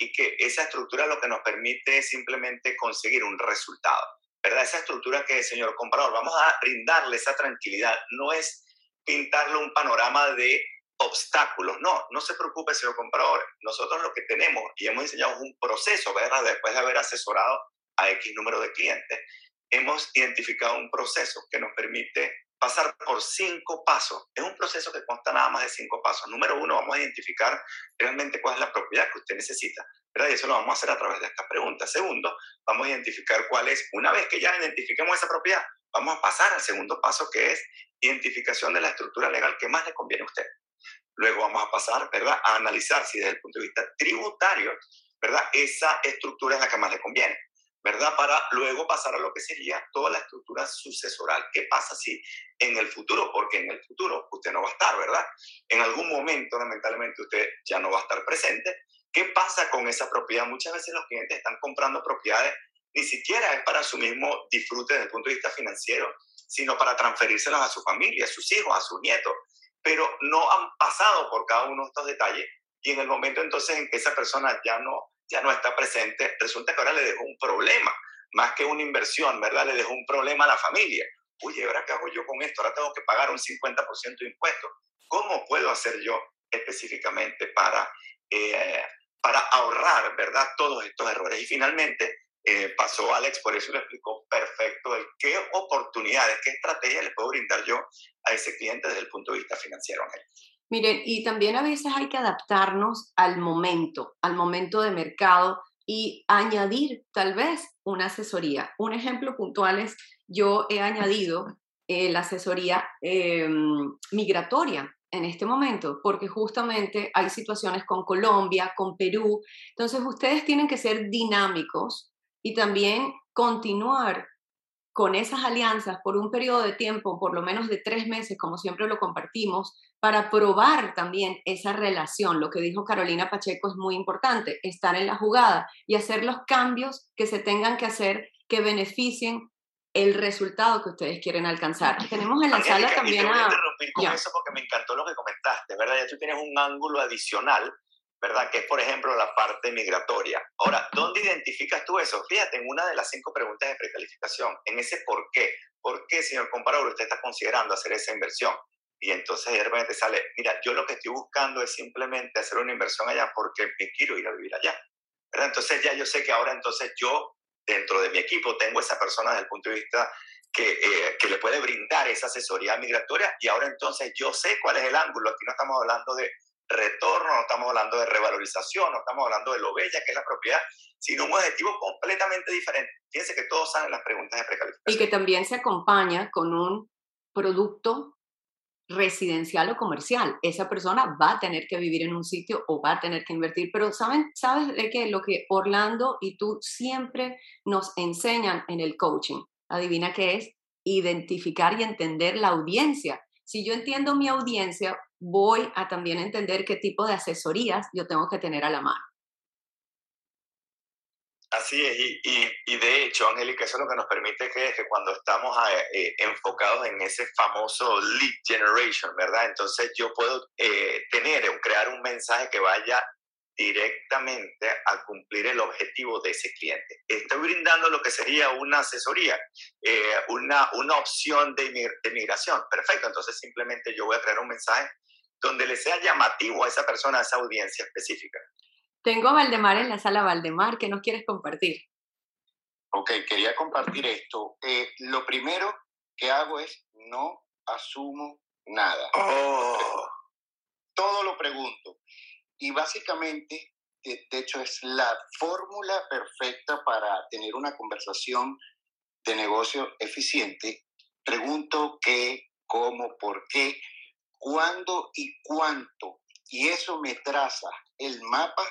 Y que esa estructura lo que nos permite es simplemente conseguir un resultado, ¿verdad? Esa estructura que, señor comprador, vamos a brindarle esa tranquilidad, no es pintarle un panorama de obstáculos, no, no se preocupe, señor comprador, nosotros lo que tenemos y hemos diseñado un proceso, ¿verdad? Después de haber asesorado a X número de clientes, hemos identificado un proceso que nos permite pasar por cinco pasos. Es un proceso que consta nada más de cinco pasos. Número uno, vamos a identificar realmente cuál es la propiedad que usted necesita, ¿verdad? Y eso lo vamos a hacer a través de esta pregunta. Segundo, vamos a identificar cuál es, una vez que ya identifiquemos esa propiedad, vamos a pasar al segundo paso que es identificación de la estructura legal que más le conviene a usted. Luego vamos a pasar, ¿verdad?, a analizar si desde el punto de vista tributario, ¿verdad?, esa estructura es la que más le conviene. ¿Verdad? Para luego pasar a lo que sería toda la estructura sucesoral. ¿Qué pasa si en el futuro, porque en el futuro usted no va a estar, ¿verdad? En algún momento, lamentablemente, usted ya no va a estar presente. ¿Qué pasa con esa propiedad? Muchas veces los clientes están comprando propiedades, ni siquiera es para su mismo disfrute desde el punto de vista financiero, sino para transferírselas a su familia, a sus hijos, a sus nietos, pero no han pasado por cada uno de estos detalles y en el momento entonces en que esa persona ya no ya no está presente, resulta que ahora le dejó un problema, más que una inversión, ¿verdad? Le dejó un problema a la familia. Oye, ¿ahora qué hago yo con esto? Ahora tengo que pagar un 50% de impuestos. ¿Cómo puedo hacer yo específicamente para, eh, para ahorrar, ¿verdad? Todos estos errores. Y finalmente eh, pasó Alex, por eso le explicó perfecto el qué oportunidades, qué estrategia le puedo brindar yo a ese cliente desde el punto de vista financiero. Miren, y también a veces hay que adaptarnos al momento, al momento de mercado y añadir tal vez una asesoría. Un ejemplo puntual es, yo he añadido eh, la asesoría em, migratoria en este momento, porque justamente hay situaciones con Colombia, con Perú. Entonces, ustedes tienen que ser dinámicos y también continuar con esas alianzas por un periodo de tiempo, por lo menos de tres meses, como siempre lo compartimos, para probar también esa relación. Lo que dijo Carolina Pacheco es muy importante, estar en la jugada y hacer los cambios que se tengan que hacer que beneficien el resultado que ustedes quieren alcanzar. Tenemos en la sala también a... interrumpir con eso porque me encantó lo que comentaste, ¿verdad? Ya tú tienes un ángulo adicional ¿verdad? Que es, por ejemplo, la parte migratoria. Ahora, ¿dónde identificas tú eso? Fíjate, en una de las cinco preguntas de precalificación, en ese por qué. ¿Por qué, señor comparador, usted está considerando hacer esa inversión? Y entonces de repente sale, mira, yo lo que estoy buscando es simplemente hacer una inversión allá porque me quiero ir a vivir allá. ¿verdad? Entonces ya yo sé que ahora entonces yo dentro de mi equipo tengo esa persona desde el punto de vista que, eh, que, le puede brindar esa asesoría migratoria y ahora entonces yo sé cuál es el ángulo. Aquí no estamos hablando de retorno, no estamos hablando de revalorización, no estamos hablando de lo bella que es la propiedad, sino un objetivo completamente diferente. Fíjense que todos saben las preguntas de precalificación. Y que también se acompaña con un producto residencial o comercial. Esa persona va a tener que vivir en un sitio o va a tener que invertir. Pero ¿saben, ¿sabes de qué? Lo que Orlando y tú siempre nos enseñan en el coaching, adivina qué es, identificar y entender la audiencia. Si yo entiendo mi audiencia, voy a también entender qué tipo de asesorías yo tengo que tener a la mano. Así es, y, de hecho, Angélica, eso es lo que nos permite que, que cuando estamos eh, enfocados en ese famoso lead generation, ¿verdad? Entonces yo puedo eh, tener o crear un mensaje que vaya directamente a cumplir el objetivo de ese cliente. Estoy brindando lo que sería una asesoría, eh, una, una opción de, de migración. Perfecto, entonces simplemente yo voy a crear un mensaje donde le sea llamativo a esa persona, a esa audiencia específica. Tengo a Valdemar en la sala. Valdemar, ¿qué nos quieres compartir? Ok, quería compartir esto. Eh, lo primero que hago es no asumo nada. Oh. Todo lo pregunto. Y básicamente, de, hecho, es la fórmula perfecta para tener una conversación de negocio eficiente. Pregunto qué, cómo, por qué, cuándo y cuánto. Y eso me traza el mapa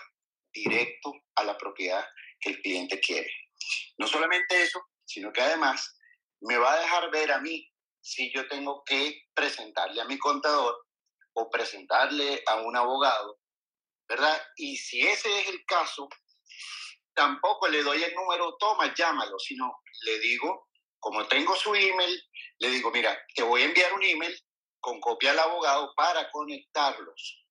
directo a la propiedad que el cliente quiere. No solamente eso, sino que además me va a dejar ver a mí si yo tengo que presentarle a mi contador o presentarle a un abogado, ¿verdad? Y si ese es el caso, tampoco le doy el número, toma, llámalo, sino le digo, como tengo su email, le digo, mira, te voy a enviar un email con copia al abogado para conectarlos.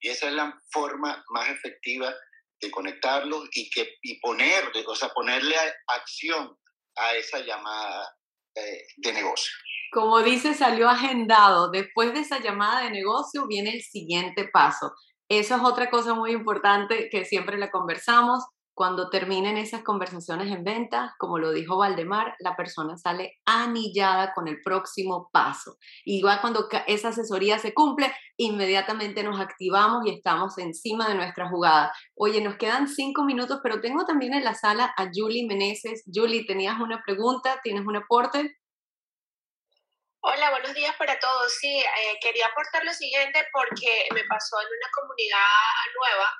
Y esa es la forma más efectiva de conectarlos y, que, y ponerle, o sea, ponerle acción a esa llamada eh, de negocio. Como dice, salió agendado. Después de esa llamada de negocio viene el siguiente paso. Eso es otra cosa muy importante que siempre le conversamos. Cuando terminen esas conversaciones en venta, como lo dijo Valdemar, la persona sale anillada con el próximo paso. Igual cuando esa asesoría se cumple, inmediatamente nos activamos y estamos encima de nuestra jugada. Oye, nos quedan cinco minutos, pero tengo también en la sala a Julie Meneses. Julie, ¿tenías una pregunta? ¿Tienes un aporte? Hola, buenos días para todos. Sí, eh, quería aportar lo siguiente porque me pasó en una comunidad nueva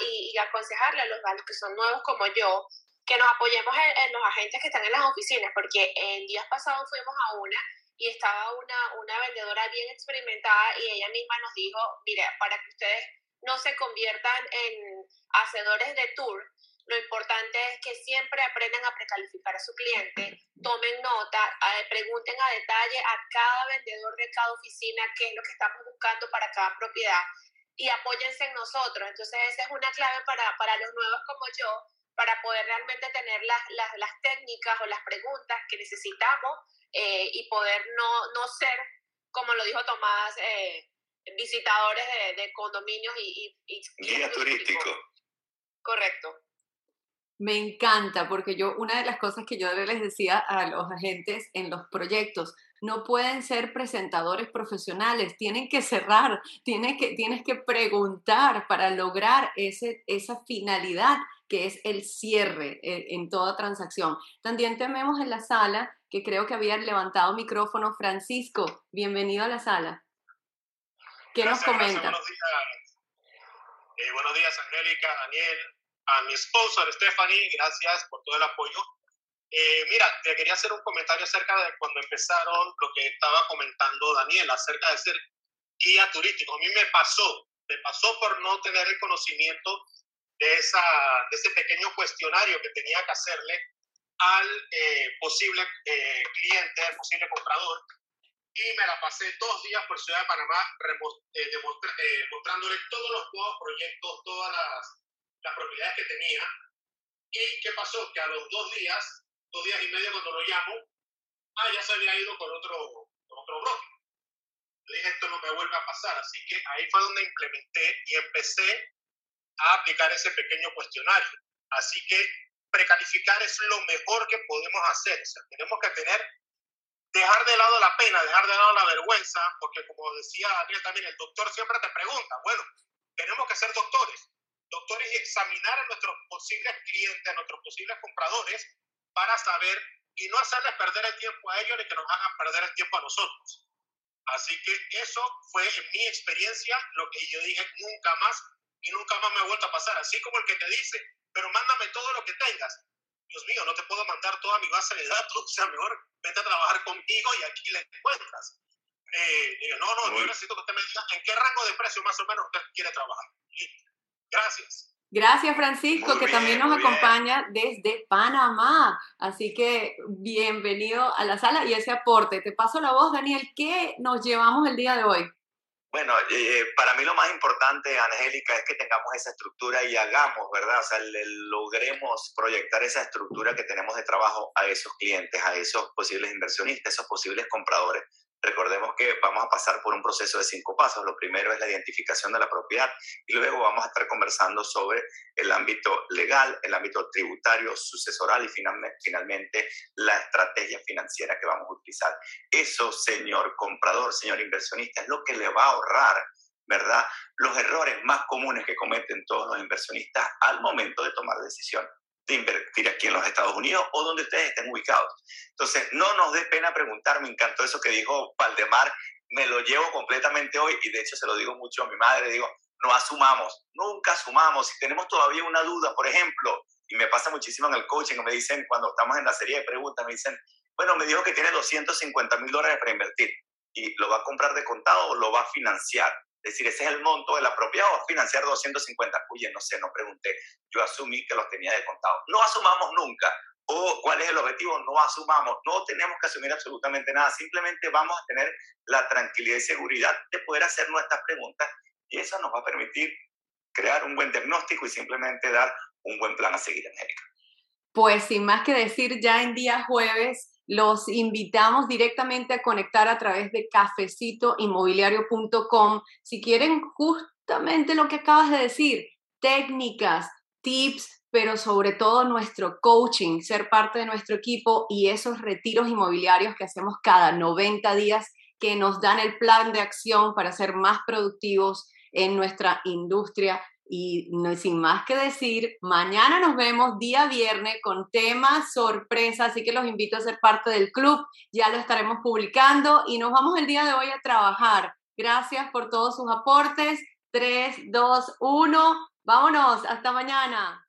y, aconsejarle a los, que son nuevos como yo que nos apoyemos en, los agentes que están en las oficinas, porque el días pasados fuimos a una y estaba una, una vendedora bien experimentada y ella misma nos dijo, mire, para que ustedes no se conviertan en hacedores de tour, lo importante es que siempre aprendan a precalificar a su cliente, tomen nota, pregunten a detalle a cada vendedor de cada oficina qué es lo que estamos buscando para cada propiedad y apóyense en nosotros. Entonces esa es una clave para, para los nuevos como yo, para poder realmente tener las, las, las técnicas o las preguntas que necesitamos eh, y poder no, no ser, como lo dijo Tomás, eh, visitadores de, de, condominios y... y, Guía turístico. Correcto. Me encanta porque yo, una de las cosas que yo les decía a los agentes en los proyectos, no pueden ser presentadores profesionales, tienen que cerrar, tienes que, tienes que preguntar para lograr ese, esa finalidad que es el cierre eh, en toda transacción. También tenemos en la sala, que creo que había levantado micrófono, Francisco, bienvenido a la sala. ¿Qué nos comenta? buenos, días. Eh, buenos días, Angélica, Daniel, a mi esposa, Stephanie, gracias por todo el apoyo. Eh, mira, te quería hacer un comentario acerca de cuando empezaron lo que estaba comentando Daniel, acerca de ser guía turístico. A mí me pasó, me pasó por no tener el conocimiento de, esa, de ese pequeño cuestionario que tenía que hacerle al eh, posible eh, cliente, al posible comprador, y me la pasé dos días por Ciudad de Panamá mostrándole todos los nuevos proyectos, todas las, las propiedades que tenía. ¿Y qué pasó? Que a los dos días dos días y medio cuando lo llamo, ah, ya se había ido con otro, con otro broker. Le dije, esto no me vuelve a pasar. Así que ahí fue donde implementé y empecé a aplicar ese pequeño cuestionario. Así que precalificar es lo mejor que podemos hacer. O sea, tenemos que tener, dejar de lado la pena, dejar de lado la vergüenza, porque como decía Daniel también, el doctor siempre te pregunta, bueno, tenemos que ser doctores, doctores y examinar a nuestros posibles clientes, a nuestros posibles compradores, para saber y no hacerles perder el tiempo a ellos ni que nos hagan perder el tiempo a nosotros. Así que eso fue en mi experiencia lo que yo dije nunca más y nunca más me ha vuelto a pasar. Así como el que te dice, pero mándame todo lo que tengas. Dios mío, no te puedo mandar toda mi base de datos. O sea, mejor vete a trabajar conmigo y aquí le encuentras. Eh, digo, no, no, yo necesito que usted me diga en qué rango de precio más o menos usted quiere trabajar. Gracias. Gracias, Francisco, que también nos acompaña desde Panamá. Así que bienvenido a la sala y ese aporte. Te paso la voz, Daniel. ¿Qué nos llevamos el día de hoy? Bueno, eh, para mí lo más importante, Angélica, es que tengamos esa estructura y hagamos, ¿verdad? O sea, logremos proyectar esa estructura que tenemos de trabajo a esos clientes, a esos posibles inversionistas, esos posibles compradores. Recordemos que vamos a pasar por un proceso de cinco pasos. Lo primero es la identificación de la propiedad y luego vamos a estar conversando sobre el ámbito legal, el ámbito tributario, sucesoral y finalmente la estrategia financiera que vamos a utilizar. Eso, señor comprador, señor inversionista, es lo que le va a ahorrar ¿verdad? Los errores más comunes que cometen todos los inversionistas al momento de tomar decisión de invertir aquí en los Estados Unidos o donde ustedes estén ubicados. Entonces, no nos dé pena preguntar, me encantó eso que dijo Valdemar, me lo llevo completamente hoy y de hecho se lo digo mucho a mi madre, digo, no asumamos, nunca asumamos, si tenemos todavía una duda, por ejemplo, y me pasa muchísimo en el coaching, me dicen cuando estamos en la serie de preguntas, me dicen, bueno, me dijo que tiene 250 mil dólares para invertir y lo va a comprar de contado o lo va a financiar. Es decir, ese es el monto de la propiedad o financiar 250. Oye, no sé, no pregunté. Yo asumí que los tenía de contado. No asumamos nunca. O cuál es el objetivo, no asumamos. No tenemos que asumir absolutamente nada. Simplemente vamos a tener la tranquilidad y seguridad de poder hacer nuestras preguntas y eso nos va a permitir crear un buen diagnóstico y simplemente dar un buen plan a seguir, América. Pues sin más que decir, ya en día jueves los invitamos directamente a conectar a través de cafecitoinmobiliario.com si quieren justamente lo que acabas de decir, técnicas, tips, pero sobre todo nuestro coaching, ser parte de nuestro equipo y esos retiros inmobiliarios que hacemos cada 90 días que nos dan el plan de acción para ser más productivos en nuestra industria y no, sin más que decir, mañana nos vemos día viernes con temas sorpresa, así que los invito a ser parte del club, ya lo estaremos publicando y nos vamos el día de hoy a trabajar. Gracias por todos sus aportes. 3, 2, 1, vámonos, hasta mañana.